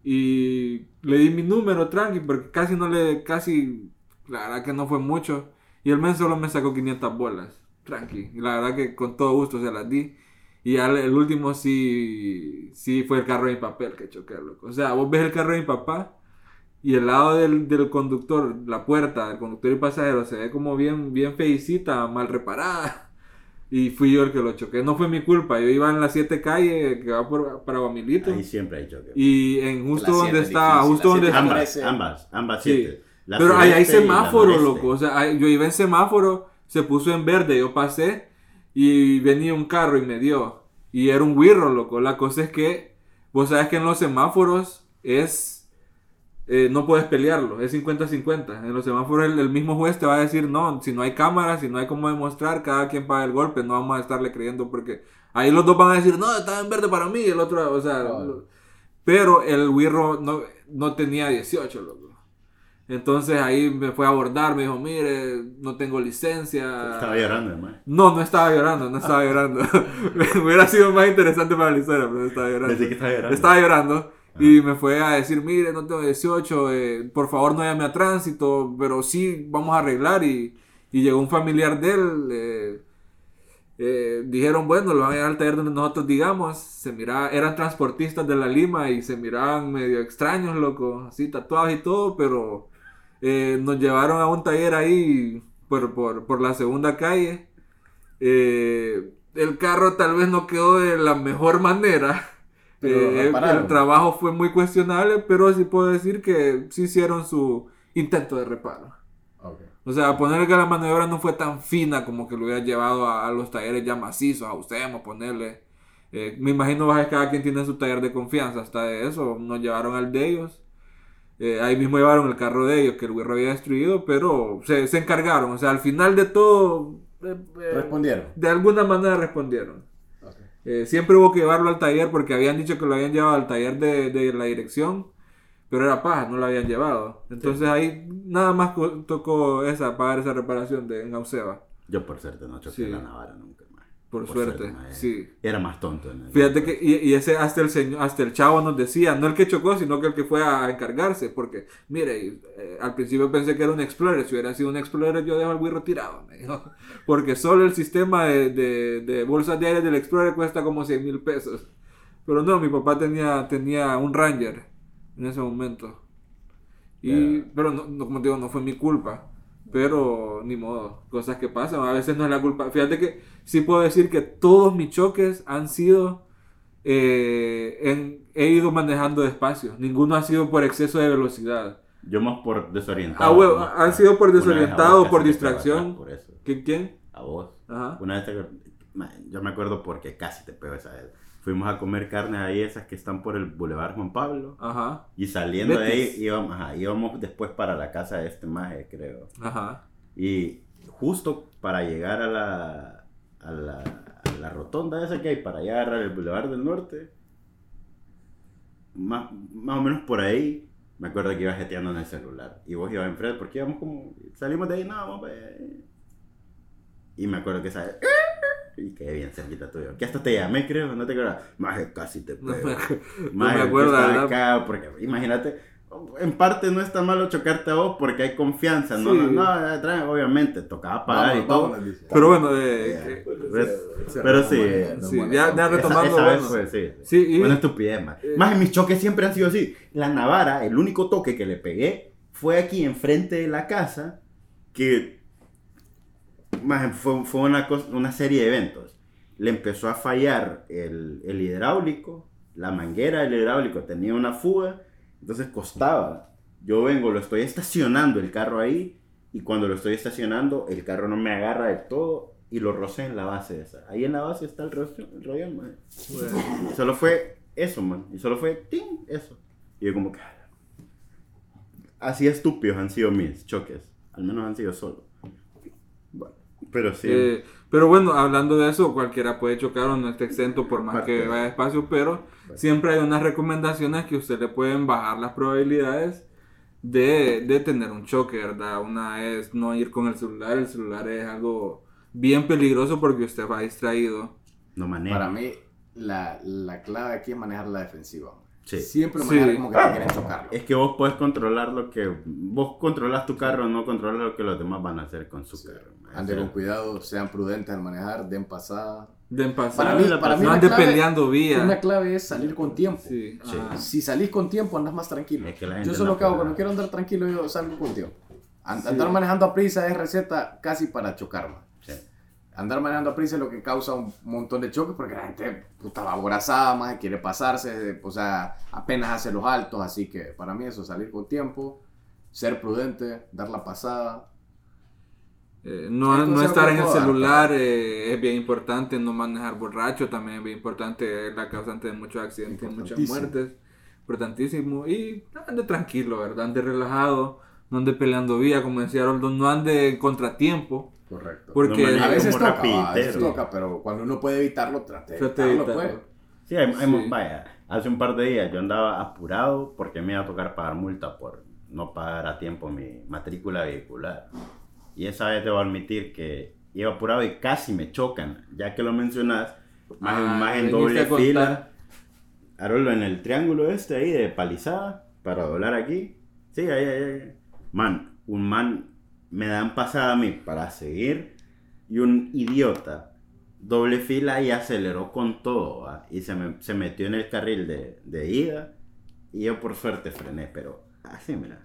A: y le di mi número tranqui, porque casi no le, casi, la verdad que no fue mucho. Y el men solo me sacó 500 bolas, tranqui. La verdad que con todo gusto se las di. Y al- el último sí, sí fue el carro de mi papel que choqué, loco. O sea, vos ves el carro de mi papá y el lado del, del conductor, la puerta del conductor y pasajero se ve como bien, bien feicita, mal reparada. Y fui yo el que lo choqué. No fue mi culpa. Yo iba en la 7 calle que va por, para Guamilito.
B: Ahí siempre hay choque.
A: Y en justo donde
C: difícil,
A: justo donde
B: ambas, ambas, ambas
A: Sí.
B: siete. La
A: Pero ahí hay semáforo, loco. O sea, yo iba en semáforo, se puso en verde, yo pasé y venía un carro y me dio. Y era un wirro, loco. La cosa es que, vos sabes que en los semáforos es. eh, no puedes pelearlo, es 50-50. En los semáforos el, el mismo juez te va a decir, no, si no hay cámaras, si no hay cómo demostrar, cada quien paga el golpe, no vamos a estarle creyendo porque ahí los dos van a decir, no, estaba en verde para mí, y el otro, o sea, pero el wirro no, no tenía 18, loco. Entonces ahí me fue a abordar, me dijo, mire, no tengo licencia.
B: Estaba llorando, además.
A: No, no estaba llorando, no estaba llorando. Hubiera sido más interesante para la historia, pero no estaba llorando.
B: Pensé que estaba llorando.
A: Estaba llorando. Y me fue a decir, mire, no tengo 18, eh, por favor no llame a tránsito, pero sí vamos a arreglar. Y, y llegó un familiar de él. eh, eh, dijeron, bueno, lo van a llevar al taller donde nosotros digamos. Se miraba, eran transportistas de la Lima y se miraban medio extraños, loco, así tatuados y todo, pero eh, nos llevaron a un taller ahí por, por, por la segunda calle. Eh, el carro tal vez no quedó de la mejor manera. Eh, el, trabajo fue muy cuestionable, pero sí puedo decir que sí hicieron su intento de reparo.
C: Ok.
A: O sea, ponerle que la maniobra no fue tan fina como que lo hubiera llevado a, a los talleres ya macizos, a Usemos, ponerle. Eh, me imagino que cada quien tiene su taller de confianza, hasta de eso nos llevaron al de ellos. Eh, ahí mismo llevaron el carro de ellos que el güero había destruido, pero se, se encargaron. O sea, al final de todo, eh, eh,
C: Respondieron.
A: de alguna manera respondieron. Eh, siempre hubo que llevarlo al taller porque habían dicho que lo habían llevado al taller de, de la dirección, pero era paja, no lo habían llevado. Entonces ahí nada más tocó esa, pagar esa reparación de en Auseba,
B: Yo por suerte no choqué
A: Sí.
B: la Navara nunca, mae.
A: por, suerte.
B: mae.
A: sí.
B: Era más tonto.
A: Fíjate que, y, y ese hasta el señor, hasta el chavo nos decía, no el que chocó, sino que el que fue a encargarse, porque, mire, eh, al principio pensé que era un Explorer, si hubiera sido un Explorer yo dejo el güiro tirado, me dijo, porque solo el sistema de, de, de bolsas de aire del Explorer cuesta como 100 mil pesos, pero no, mi papá tenía, tenía un Ranger en ese momento, y, pero no, no, como te digo, no fue mi culpa. Pero ni modo, cosas que pasan, a veces no es la culpa. Fíjate que sí puedo decir que todos mis choques han sido eh, en- he ido manejando despacio. Ninguno ha sido por exceso de velocidad.
B: Yo más por desorientado.
A: Ah, han sido por desorientado, por distracción.
B: Por eso.
A: ¿Quién?
B: A vos.
A: Ajá.
B: Una vez te... Yo me acuerdo porque casi te pego esa vez. Fuimos a comer carne ahí, esas que están por el Boulevard Juan Pablo.
A: Ajá.
B: Y saliendo de ahí íbamos, ajá, íbamos después para la casa de este maje, creo.
A: Ajá.
B: Y justo para llegar a la, a la, a la rotonda esa que hay, para allá agarrar el Boulevard del Norte, más, más o menos por ahí, me acuerdo que iba jeteando en el celular. Y vos ibas enfrente, porque íbamos como, salimos de ahí, no, vamos, ve. Y me acuerdo que esa y quedé bien cerquita tuyo. Que hasta te llamé, creo, no te acuerdas. Maje, casi te
A: No
B: pego.
A: me, no me acuerdo, ¿verdad?
B: acá, porque imagínate, en parte no está malo chocarte a vos porque hay confianza, no,
A: Sí.
B: no, no, tra- obviamente, tocaba pagar y todo.
A: Pero bueno, eh, eh,
B: Pero, pero sí,
C: No
A: sí, ya,
C: no
A: retomando.
B: esa,
A: bueno.
B: fue, sí.
A: Sí, y-
B: estupidez, más.
A: Eh.
B: Más mis choques siempre han sido así. La Navara, el único toque que le pegué fue aquí enfrente de la casa, que más fue, fue una, cosa- una serie de eventos. Le empezó a fallar el, el hidráulico, la manguera del hidráulico tenía una fuga, entonces costaba. Yo vengo, lo estoy estacionando el carro ahí, y cuando lo estoy estacionando, el carro no me agarra de todo y lo rocé en la base esa. Ahí en la base está el rollo, el rollo, man.
A: bueno.
B: Solo fue eso, man. Y solo fue ¡ting! eso. Y yo como que... Así estúpidos han sido mis choques. Al menos han sido solo. Pero sí.
A: Eh, pero bueno, hablando de eso, cualquiera puede chocar o no está exento por más
B: Parte.
A: que vaya despacio, pero siempre hay unas recomendaciones que usted le pueden bajar las probabilidades de, de tener un choque, ¿verdad? Una es no ir con el celular, el celular es algo bien peligroso porque usted va distraído.
B: no manejo.
C: Para mí, la, la clave aquí es manejar la defensiva.
B: Sí.
C: Siempre
A: Sí.
C: manejar como que te quieren chocarlo.
B: Es que vos puedes controlar lo que... Vos controlas tu carro, no controlas lo que los demás van a hacer con su carro.
C: Anden con cuidado, sean prudentes al manejar, den pasada.
A: Den pasar.
C: Para mí,
B: la
C: para mí
A: no
C: la
A: ande
C: clave-
A: peleando
C: Una
A: vía.
C: clave es salir con tiempo.
A: Sí, ajá.
C: Si salís con tiempo, andas más tranquilo.
B: Es que la gente
C: Yo solo
B: no
C: que hago cuando quiero andar tranquilo, yo salgo con tiempo. An-
A: Sí.
C: Andar manejando a prisa es receta casi para chocarme.
B: sí.
C: Andar manejando a prisa es lo que causa un montón de choques porque la gente puta va aborazada, más quiere pasarse, o sea, apenas hace los altos, así que para mí eso, salir con tiempo, ser prudente, dar la pasada.
A: Eh, no, no estar en el celular eh, es bien importante, no manejar borracho también es bien importante, es la causante de muchos accidentes y muchas muertes. Importantísimo. Y ande tranquilo, ¿verdad? Ande relajado, no ande peleando vía, como decía Roldo, no ande en contratiempo.
C: Correcto.
A: Porque
B: No
C: a veces toca, a veces toca, pero cuando uno puede evitarlo, trate de
A: Trate de
C: evitarlo,
A: evitarlo.
C: pues.
B: Sí, hay- hay-
A: Sí.
B: vaya, hace un par de días yo andaba apurado porque me iba a tocar pagar multa por no pagar a tiempo mi matrícula vehicular. Y esa vez debo admitir que iba apurado y casi me chocan, ya que lo mencionas, más,
A: Ah,
B: más en doble fila. Haroldo, en el triángulo este ahí de palizada, para doblar aquí. Sí, ahí, ahí, ahí. Man, un man me dan pasada a mí para seguir y un idiota doble fila y aceleró con todo ¿va? y se, me- se metió en el carril de, de ida y yo por suerte frené, pero así, mira,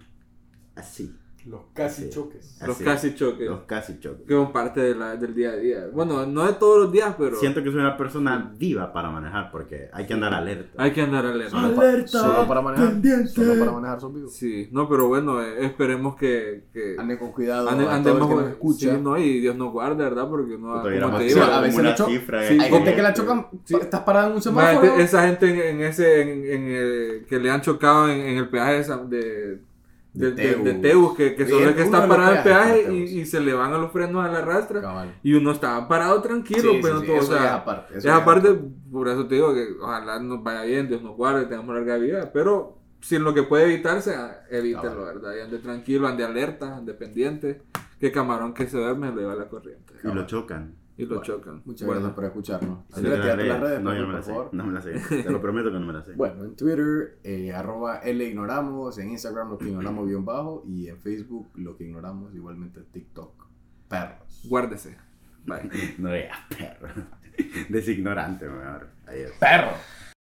B: así,
C: Los casi
B: Sí.
C: choques.
A: Los
B: así.
A: casi choques.
B: los casi choques.
A: Que son parte de la- del día a día. Bueno, no de todos los días, pero
B: Siento que soy una persona viva para manejar porque hay que andar alerta.
A: hay que andar alerta.
C: Solo, pa-
B: Alerta,
C: solo para manejar.
B: pendiente.
C: Solo para manejar son vivos.
A: Sí, no, pero bueno, eh, esperemos que, que
C: Ande con cuidado.
A: ande-
C: a
A: andemos con-
C: escucha.
A: sí, no, y Dios nos guarde, ¿verdad? Porque no, como te digo,
C: a veces
B: una cifra
A: sí,
C: Hay gente que la
B: este-
C: chocan.
A: Sí.
C: Estás parada en un
A: Ma,
C: semáforo.
A: esa gente en, en ese en, en el- que le han chocado en, en el peaje de, San- de, de,
C: De
A: de- de
C: Teus.
A: Que, que solo es que está parado
C: peajes
A: peaje y, y se le van a los frenos a la rastra
C: Cabal.
A: y uno estaba parado tranquilo,
C: Sí,
A: pero
C: sí,
A: todo, o
C: eso
A: sea,
C: es aparte, eso
A: es aparte,
C: aparte.
A: por eso te digo que ojalá nos vaya bien, Dios nos guarde, tengamos larga vida, pero si en lo que puede evitarse, evítelo,
C: Cabal.
A: ¿verdad? Y ande tranquilo, ande alerta, ande pendiente, que camarón que se duerme le va la corriente
B: Y lo chocan.
A: Y lo
C: Bueno,
A: chocan.
C: Muchas
A: Bueno,
C: gracias por escucharnos. Andrea,
B: que
C: tírate
B: las
C: redes,
B: No, yo no me
C: por
B: la sé.
C: favor.
B: No me la sé. Te lo prometo que no me la sé.
C: Bueno, en Twitter, eh, arroba L ignoramos, en Instagram lo que ignoramos guion bajo y en Facebook lo que ignoramos, igualmente en TikTok. Perros.
A: Guárdese. Bye.
B: No digas perro. Designorante, mejor. Adiós.
C: Perro.